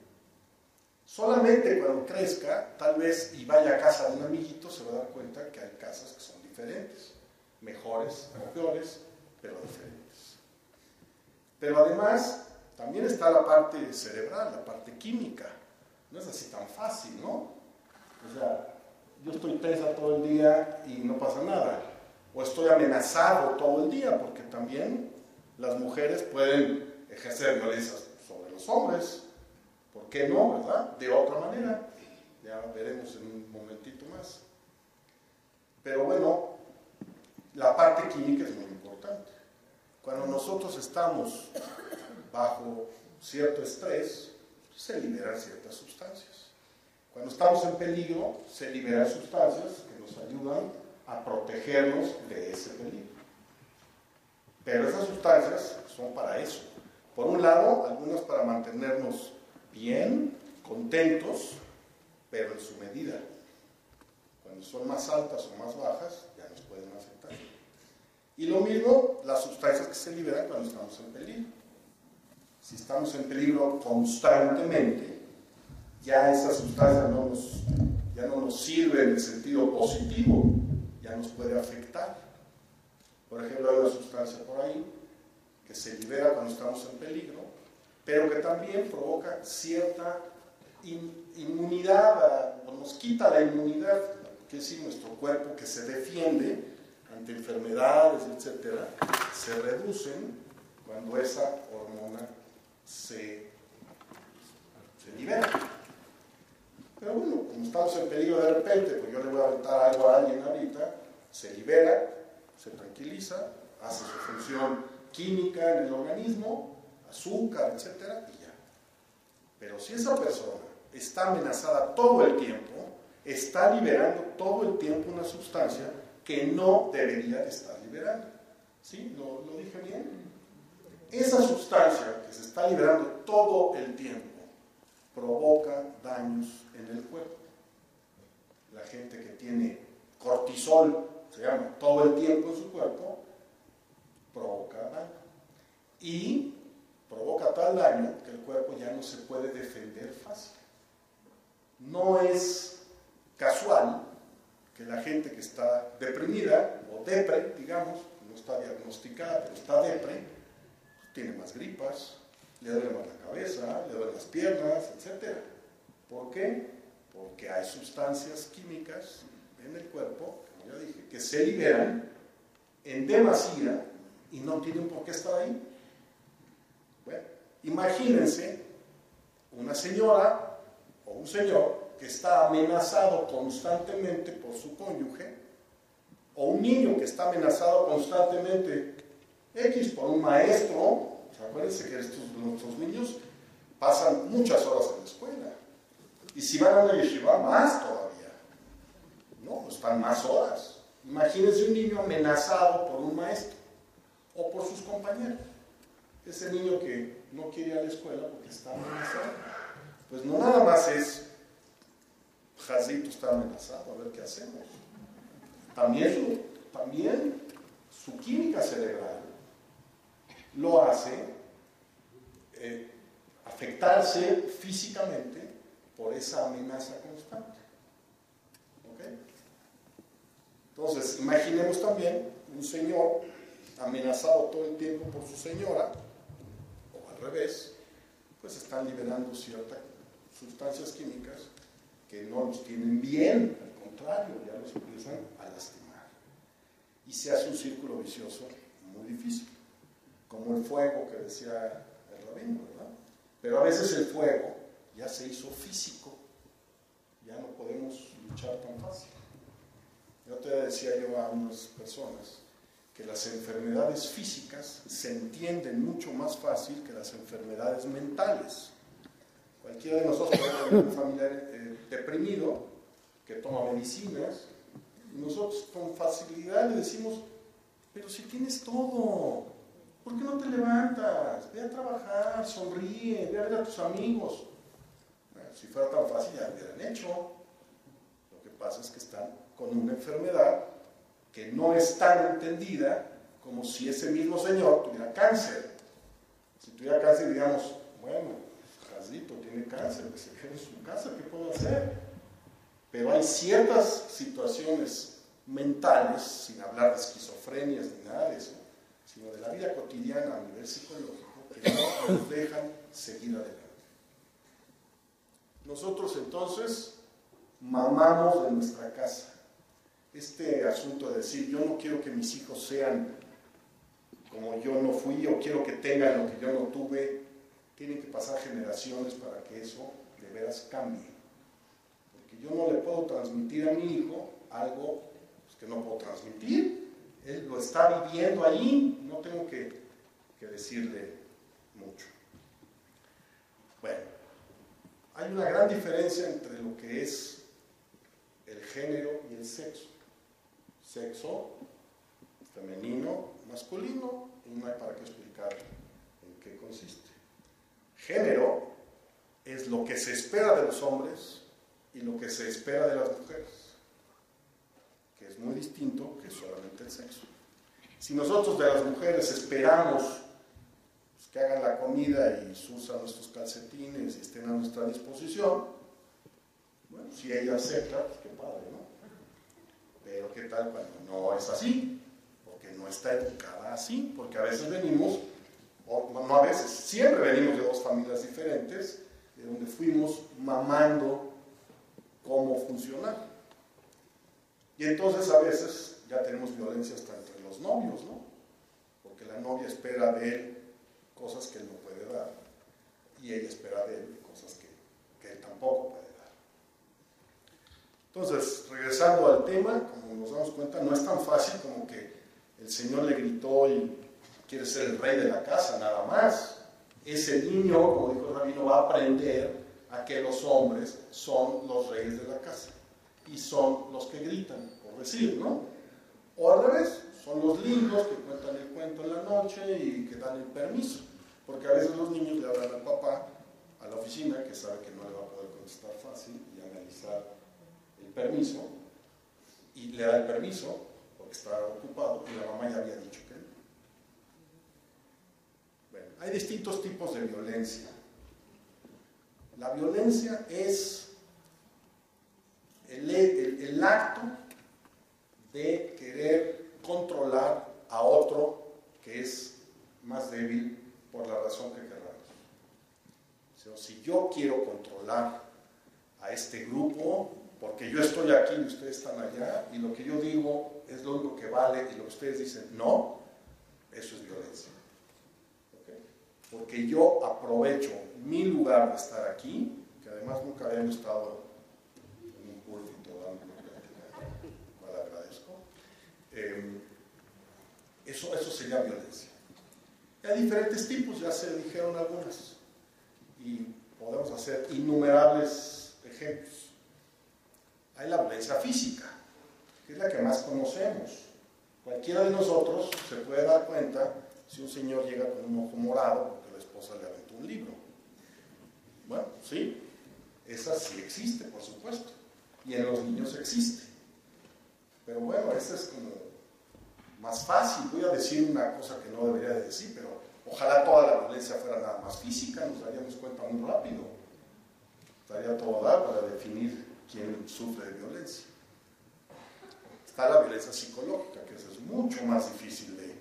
Solamente cuando crezca, tal vez y vaya a casa de un amiguito, se va a dar cuenta que hay casas que son diferentes, mejores o peores, pero diferentes. Pero además, también está la parte cerebral, la parte química. No es así tan fácil, ¿no? O sea, yo estoy tensa todo el día y no pasa nada. O estoy amenazado todo el día, porque también las mujeres pueden ejercer violencia sobre los hombres. ¿Por qué no, verdad? De otra manera. Ya veremos en un momentito más. Pero bueno, la parte química es muy importante. Cuando nosotros estamos bajo cierto estrés, se liberan ciertas sustancias. Cuando estamos en peligro, se liberan sustancias que nos ayudan a protegernos de ese peligro. Pero esas sustancias son para eso. Por un lado, algunas para mantenernos bien, contentos, pero en su medida. Cuando son más altas o más bajas, ya nos pueden afectar. Y lo mismo las sustancias que se liberan cuando estamos en peligro. Si estamos en peligro constantemente, ya esa sustancia no nos, ya no nos sirve en el sentido positivo, ya nos puede afectar. Por ejemplo, hay una sustancia por ahí que se libera cuando estamos en peligro, pero que también provoca cierta inmunidad, o nos quita la inmunidad, que es decir, nuestro cuerpo que se defiende ante enfermedades, etcétera, se reducen cuando esa hormona se, se libera. Pero bueno, como estamos en peligro de repente, pues yo le voy a aventar algo a alguien ahorita, se libera, se tranquiliza, hace su función química en el organismo, azúcar, etcétera, y ya. Pero si esa persona está amenazada todo el tiempo, está liberando todo el tiempo una sustancia que no debería estar liberando. ¿Sí? ¿Lo, lo dije bien? Esa sustancia que se está liberando todo el tiempo provoca daños en el cuerpo. La gente que tiene cortisol, se llama, todo el tiempo en su cuerpo, provoca daño. Y provoca tal daño que el cuerpo ya no se puede defender fácil. No es casual que la gente que está deprimida, o depre, digamos, no está diagnosticada, pero está depre, tiene más gripas, le duele más la cabeza, le duelen las piernas, etc. ¿Por qué? Porque hay sustancias químicas en el cuerpo, como ya dije, que se liberan en demasía y no tienen por qué estar ahí. Bueno, imagínense una señora o un señor que está amenazado constantemente por su cónyuge, o un niño que está amenazado constantemente X por un maestro, acuérdense que estos, nuestros niños pasan muchas horas en la escuela. Y si van a una yeshiva, más todavía. No, están más horas. Imagínense un niño amenazado por un maestro o por sus compañeros. Ese niño que no quiere ir a la escuela porque está amenazado. Pues no nada más es, Jazito está amenazado, a ver qué hacemos. También también su química cerebral lo hace eh, afectarse físicamente por esa amenaza constante. Entonces, imaginemos también un señor amenazado todo el tiempo por su señora, o al revés, pues están liberando ciertas sustancias químicas que no los tienen bien, al contrario, ya los empiezan a lastimar. Y se hace un círculo vicioso muy difícil como el fuego que decía el rabino, ¿verdad? Pero a veces el fuego ya se hizo físico, ya no podemos luchar tan fácil. Yo te decía yo a unas personas que las enfermedades físicas se entienden mucho más fácil que las enfermedades mentales. Cualquiera de nosotros puede tener un familiar eh, deprimido que toma medicinas y nosotros con facilidad le decimos, pero si tienes todo, ¿Por qué no te levantas? Ve a trabajar, sonríe, ve a ver a tus amigos. Si fuera tan fácil ya lo hubieran hecho. Lo que pasa es que están con una enfermedad que no es tan entendida como si ese mismo señor tuviera cáncer. Si tuviera cáncer, digamos, bueno, Jazito tiene cáncer, que se quede en su casa, ¿qué puedo hacer? Pero hay ciertas situaciones mentales, sin hablar de esquizofrenias ni nada de eso, sino de la vida cotidiana a nivel psicológico, que no nos dejan seguir adelante. Nosotros entonces mamamos de nuestra casa. Este asunto de decir, yo no quiero que mis hijos sean como yo no fui o quiero que tengan lo que yo no tuve, tienen que pasar generaciones para que eso de veras cambie. Porque yo no le puedo transmitir a mi hijo algo pues, que no puedo transmitir él lo está viviendo ahí, no tengo que, decirle mucho. Bueno, hay una gran diferencia entre lo que es el género y el sexo. Sexo femenino, masculino, y no hay para qué explicar Género es lo que se espera de los hombres y lo que se espera de las mujeres, es muy distinto que solamente el sexo. Si nosotros de las mujeres esperamos pues, que hagan la comida y usan nuestros calcetines y estén a nuestra disposición, bueno, si ella acepta, pues qué padre, ¿no? Pero qué tal cuando no es así, porque no está educada así, porque a veces venimos, o no a veces, siempre venimos de dos familias diferentes, de donde fuimos mamando cómo funcionar. Y entonces a veces ya tenemos violencia hasta entre los novios, ¿no? Porque la novia espera de él cosas que él no puede dar y ella espera de él cosas que, que él tampoco puede dar. Entonces, regresando al tema, como nos damos cuenta, no es tan fácil como que el Señor le gritó y quiere ser el rey de la casa, nada más. Ese niño, como dijo el rabino, va a aprender a que los hombres son los reyes de la casa y son los que gritan, por decir, ¿no? O al revés, son los lindos que cuentan el cuento en la noche y que dan el permiso, porque a veces los niños le hablan al papá a la oficina que sabe que no le va a poder contestar fácil y analizar el permiso y le da el permiso porque está ocupado y la mamá ya había dicho que no. Bueno, hay distintos tipos de violencia. La violencia es el, acto de querer controlar a otro que es más débil por la razón que queramos. Si yo quiero controlar a este grupo, porque yo estoy aquí y ustedes están allá, y lo que yo digo es lo único que vale, y lo que ustedes dicen no, eso es violencia. Porque yo aprovecho mi lugar de estar aquí, que además nunca habíamos estado en un púlpito dando una plática, cual agradezco, eh, eso, eso sería violencia. Hay diferentes tipos, ya se dijeron algunas, y podemos hacer innumerables ejemplos. Hay la violencia física, que es la que más conocemos. Cualquiera de nosotros se puede dar cuenta si un señor llega con un ojo morado porque la esposa le aventó un libro. Bueno, sí, esa sí existe, por supuesto. Y en los niños existe. Pero bueno, esa es como más fácil. Voy a decir una cosa que no debería de decir, pero ojalá toda la violencia fuera nada más física, nos daríamos cuenta muy rápido. Estaría todo dar para definir quién sufre de violencia. Está la violencia psicológica, que es mucho más difícil de,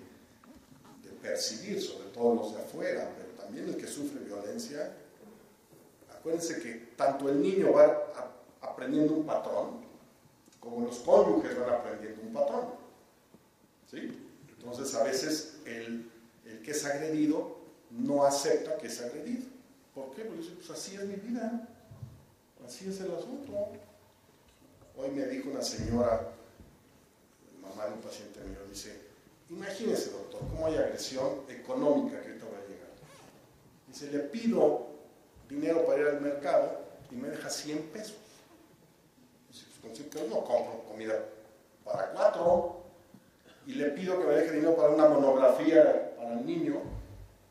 percibir, sobre todo los de afuera, pero también el que sufre violencia Acuérdense que tanto el niño va a, aprendiendo un patrón, como los cónyuges van aprendiendo un patrón. ¿Sí? Entonces a veces el, el, que es agredido no acepta que es agredido. ¿Por qué? Porque dice, pues así es mi vida, así es el asunto. Hoy me dijo una señora, mamá de un paciente mío, dice, imagínese doctor, cómo hay agresión económica que ahorita va a llegar. Dice, le pido dinero para ir al mercado y me deja 100 pesos. Dice, con 100 pesos no compro comida para cuatro. Y le pido que me deje dinero para una monografía para el niño,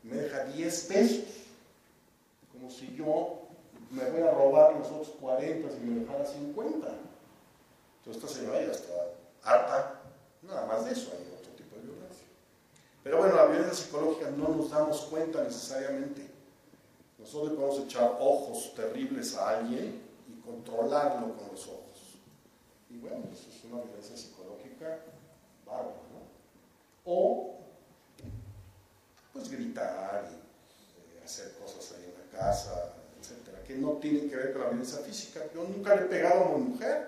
me deja 10 pesos. Como si yo me voy a robar los otros 40 si me dejara 50. Entonces esta señora ya está harta. Nada más de eso, hay otro tipo de violencia. Pero bueno, la violencia psicológica no nos damos cuenta necesariamente. Nosotros podemos echar ojos terribles a alguien y controlarlo con los ojos. Y bueno, eso es una violencia psicológica bárbara, ¿no? O, pues gritar y eh, hacer cosas ahí en la casa, etcétera, que no tienen que ver con la violencia física. Yo nunca le he pegado a una mujer,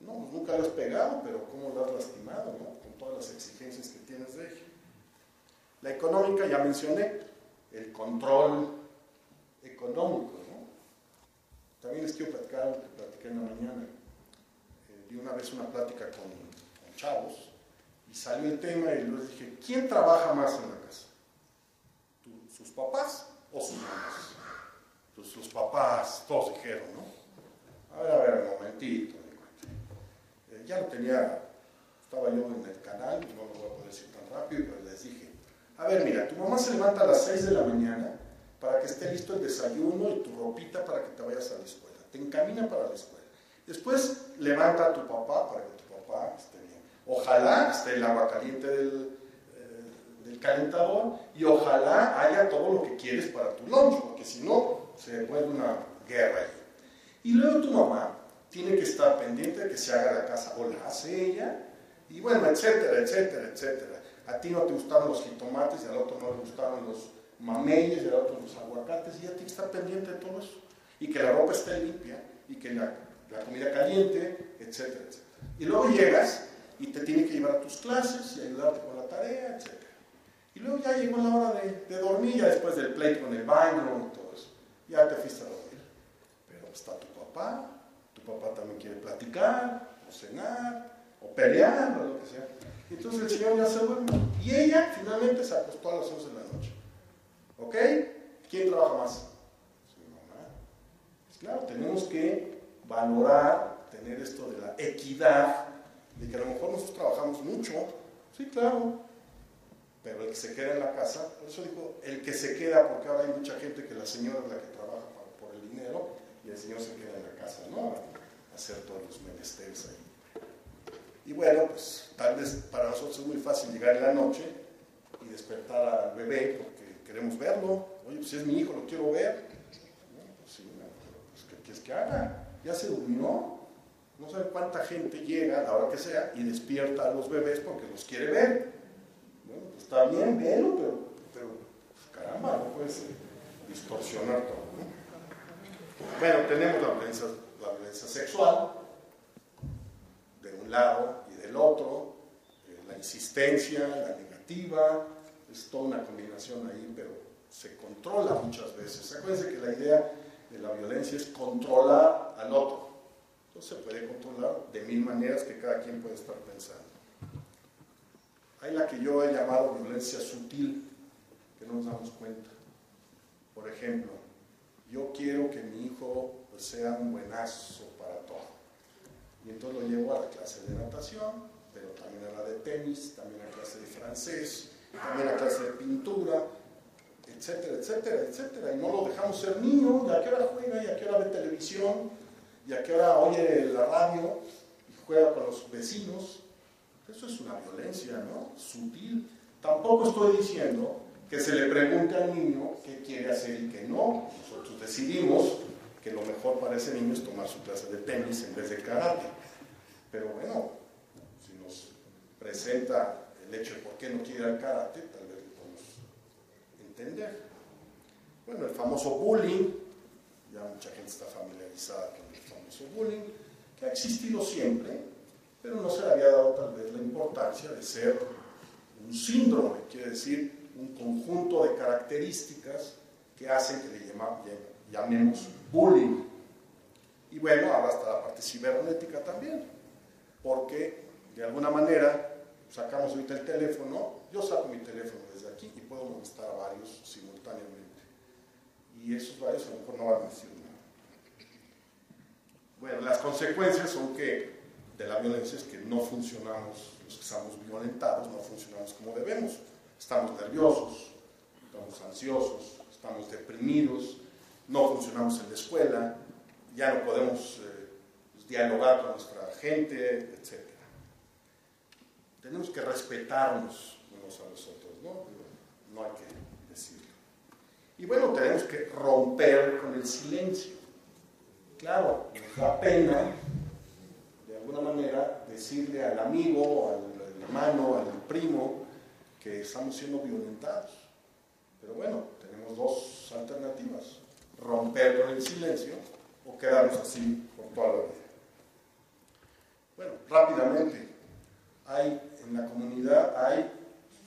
no, pues nunca le has pegado, pero ¿cómo lo has lastimado, no? Con todas las exigencias que tienes de ella. La económica, ya mencioné, el control económico. ¿no? También les quiero platicar algo que platiqué en la mañana. Di una vez una plática con, con, chavos y salió el tema y les dije, ¿quién trabaja más en la casa? ¿Tú, ¿Sus papás o sus mamás? Pues sus papás, todos dijeron, ¿no? A ver, a ver, un momentito. Eh, ya lo tenía, estaba yo en el canal, no lo voy a poder decir tan rápido, pero les dije, a ver, mira, tu mamá se levanta a las 6 de la mañana para que esté listo el desayuno y tu ropita para que te vayas a la escuela. Te encamina para la escuela. Después levanta a tu papá para que tu papá esté bien. Ojalá esté el agua caliente del, eh, del calentador y ojalá haya todo lo que quieres para tu lunch, porque si no, se vuelve una guerra ahí. Y luego tu mamá tiene que estar pendiente de que se haga la casa o la hace ella, y bueno, etcétera, etcétera, etcétera. A ti no te gustaron los jitomates y al otro no le gustaron los mameyes y al otro los aguacates, y ya tienes que estar pendiente de todo eso. Y que la ropa esté limpia, y que la, la comida caliente, etcétera, etcétera. Y luego llegas y te tiene que llevar a tus clases y ayudarte con la tarea, etcétera. Y luego ya llegó la hora de, dormir, ya después del pleito con el baño y todo eso. Ya te fuiste a dormir. Pero está tu papá, tu papá también quiere platicar, o cenar, o pelear, o lo que sea. Entonces el Señor ya se duerme. Y ella finalmente se acostó a las 11 de la noche. ¿Ok? ¿Quién trabaja más? Su mamá. Pues claro, tenemos que valorar, tener esto de la equidad, de que a lo mejor nosotros trabajamos mucho. Sí, claro. Pero el que se queda en la casa, por eso digo, el que se queda, porque ahora hay mucha gente que la señora es la que trabaja por el dinero y el señor se queda en la casa, ¿no? Hacer todos los menesteres ahí. Y bueno, pues tal vez para nosotros es muy fácil llegar en la noche y despertar al bebé porque queremos verlo. Oye, pues si es mi hijo, lo quiero ver. Pues sí, pues ¿qué quieres que haga? Ya se durmió. No sabe cuánta gente llega a la hora que sea y despierta a los bebés porque los quiere ver. Bueno, pues está bien, velo, pero, pero caramba, no puedes distorsionar todo. ¿no? Bueno, tenemos la violencia, la violencia sexual, de un lado y del otro, eh, la insistencia, la negativa, es toda una combinación ahí, pero se controla muchas veces. Acuérdense que la idea la violencia es controlar al otro. Entonces se puede controlar de mil maneras que cada quien puede estar pensando. Hay la que yo he llamado violencia sutil, que no nos damos cuenta. Por ejemplo, yo quiero que mi hijo pues, sea un buenazo para todo. Y entonces lo llevo a la clase de natación, pero también a la de tenis, también a la clase de francés, también a la clase de pintura, etcétera, etcétera, etcétera. Y no lo dejamos ser niño, y a qué hora juega, y a qué hora ve televisión, y a qué hora oye la radio, y juega con los vecinos. Eso es una violencia, ¿no? Sutil. Tampoco estoy diciendo que se le pregunte al niño qué quiere hacer y qué no. Nosotros decidimos que lo mejor para ese niño es tomar su clase de tenis en vez de karate. Pero bueno, si nos presenta el hecho de por qué no quiere ir al karate, tal entender. Bueno, el famoso bullying, ya mucha gente está familiarizada con el famoso bullying, que ha existido siempre, pero no se le había dado tal vez la importancia de ser un síndrome, quiere decir un conjunto de características que hacen que le llamemos bullying. Y bueno, ahora está la parte cibernética también, porque de alguna manera sacamos ahorita el teléfono, yo saco mi teléfono desde aquí y puedo molestar a varios simultáneamente. Y esos varios a lo mejor no van a decir nada. Bueno, las consecuencias son que de la violencia es que no funcionamos, los que estamos violentados, no funcionamos como debemos. Estamos nerviosos, estamos ansiosos, estamos deprimidos, no funcionamos en la escuela, ya no podemos eh, dialogar con nuestra gente, etc. Tenemos que respetarnos unos a los otros, ¿no? No hay que decirlo. Y bueno, tenemos que romper con el silencio. Claro, nos da pena, de alguna manera, decirle al amigo, al hermano, al primo, que estamos siendo violentados. Pero bueno, tenemos dos alternativas romper con el silencio o quedarnos así por toda la vida. Bueno, rápidamente, hay en la comunidad hay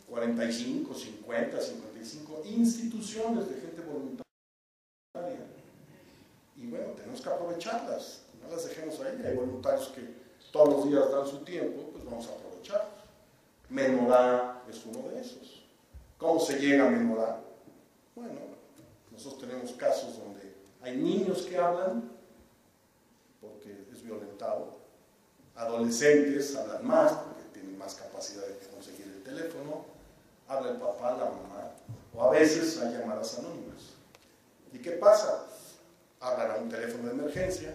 45, 50, 55 instituciones de gente voluntaria. Y bueno, tenemos que aprovecharlas, no las dejemos ahí. Hay voluntarios que todos los días dan su tiempo, pues vamos a aprovecharlos. Menorá es uno de esos. ¿Cómo se llega a Menorá? Bueno, nosotros tenemos casos donde hay niños que hablan porque es violentado, adolescentes hablan más porque más capacidad de conseguir el teléfono, habla el papá, la mamá, o a veces hay llamadas anónimas. ¿Y qué pasa? Hablan a un teléfono de emergencia.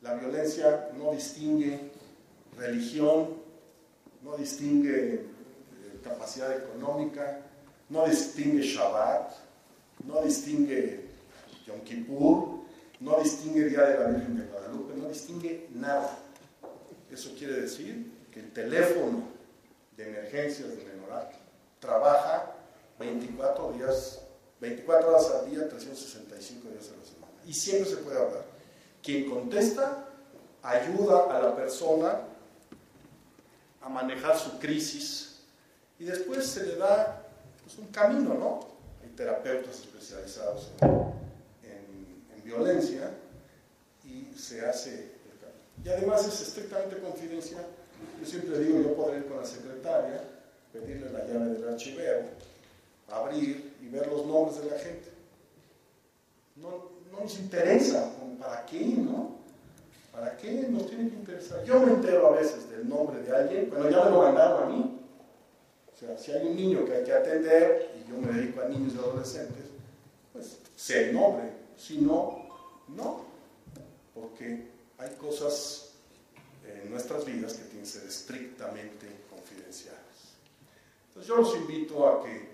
La violencia no distingue religión, no distingue eh, capacidad económica, no distingue Shabbat, no distingue Yom Kippur, no distingue Día de la Virgen de Guadalupe, no distingue nada. Eso quiere decir el teléfono de emergencias de Menorá trabaja 24 días, 24 horas al día, 365 días a la semana. Y siempre se puede hablar. Quien contesta ayuda a la persona a manejar su crisis y después se le da pues, un camino, ¿no? Hay terapeutas especializados en violencia y se hace el camino. Y además es estrictamente confidencial. Yo siempre digo, yo podré ir con la secretaria, pedirle la llave del archivero, abrir y ver los nombres de la gente. No, no nos interesa, ¿para qué, no? ¿Para qué nos tiene que interesar? Yo me entero a veces del nombre de alguien, pero ya me lo mandaron a mí. O sea, si hay un niño que hay que atender, y yo me dedico a niños y adolescentes, pues sé el nombre. Si no, no. Porque hay cosas en nuestras vidas que tienen que ser estrictamente confidenciales. Entonces yo los invito a que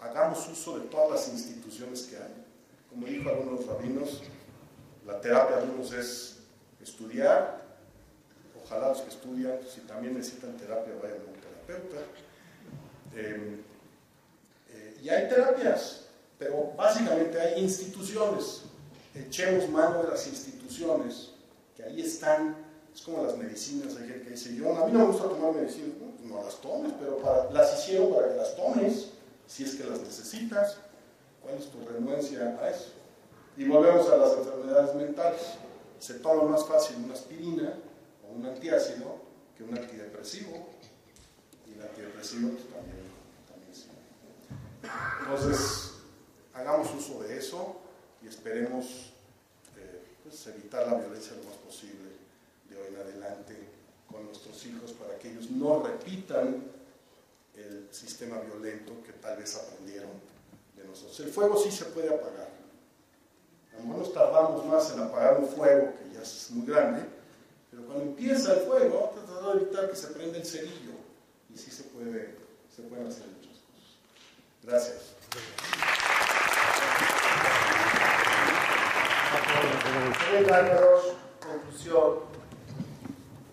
hagamos uso de todas las instituciones que hay. Como dijo algunos rabinos, la terapia de algunos es estudiar, ojalá los que estudian, si también necesitan terapia, vayan a un terapeuta. Eh, eh, y hay terapias, pero básicamente hay instituciones. Echemos mano de las instituciones, que ahí están, es como las medicinas, hay gente que dice, yo a mí no me gusta tomar medicinas, no, no las tomes, pero para, las hicieron para que las tomes, si es que las necesitas. ¿Cuál es tu renuencia a eso? Y volvemos a las enfermedades mentales. Se toma más fácil una aspirina o un antiácido que un antidepresivo. Y el antidepresivo pues, también, también. Entonces, hagamos uso de eso y esperemos eh, pues, evitar la violencia lo más posible de hoy en adelante con nuestros hijos para que ellos no repitan el sistema violento que tal vez aprendieron de nosotros. El fuego sí se puede apagar. A lo mejor nos tardamos más en apagar un fuego que ya es muy grande, pero cuando empieza el fuego, tratando de evitar que se prenda el cerillo y sí se, puede, se pueden hacer muchas cosas. Gracias. conclusión.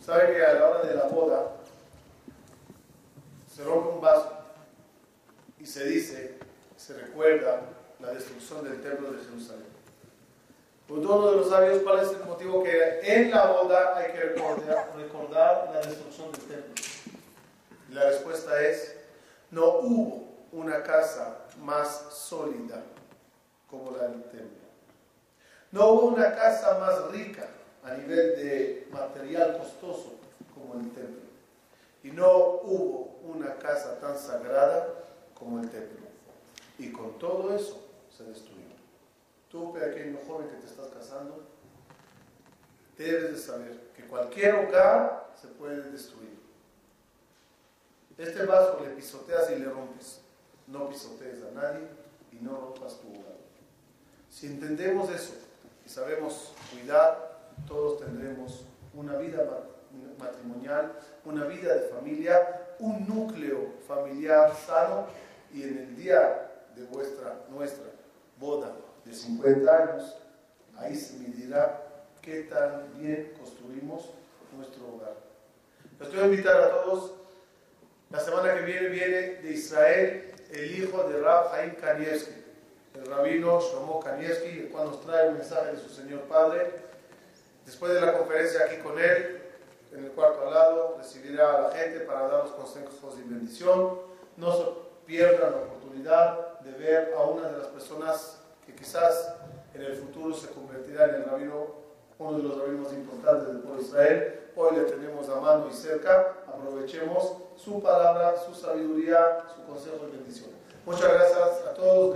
Sabe que a la hora de la boda se rompe un vaso y se dice, se recuerda la destrucción del templo de Jerusalén. Preguntó uno de los sabios cuál es el motivo que en la boda hay que recordar, la destrucción del templo. La respuesta es, no hubo una casa más sólida como la del templo. No hubo una casa más rica a nivel de material costoso como el templo. Y no hubo una casa tan sagrada como el templo. Y con todo eso se destruyó. Tú, pequeño joven que te estás casando, debes de saber que cualquier hogar se puede destruir. Este vaso le pisoteas y le rompes. No pisotees a nadie y no rompas tu hogar. Si entendemos eso y sabemos cuidar, todos tendremos una vida matrimonial, una vida de familia, un núcleo familiar sano y en el día de vuestra, nuestra boda de 50 años, ahí se medirá qué tan bien construimos nuestro hogar. Les a invitar a todos, la semana que viene viene de Israel el hijo de Rab Haim Kanievski, el rabino Shlomo Kanievski, el cual nos trae un mensaje de su Señor Padre. Después de la conferencia aquí con él, en el cuarto al lado, recibirá a la gente para dar los consejos y bendición. No se pierdan la oportunidad de ver a una de las personas que quizás en el futuro se convertirá en el rabino, uno de los rabinos importantes del pueblo de Israel. Hoy le tenemos a mano y cerca. Aprovechemos su palabra, su sabiduría, su consejo y bendición. Muchas gracias a todos.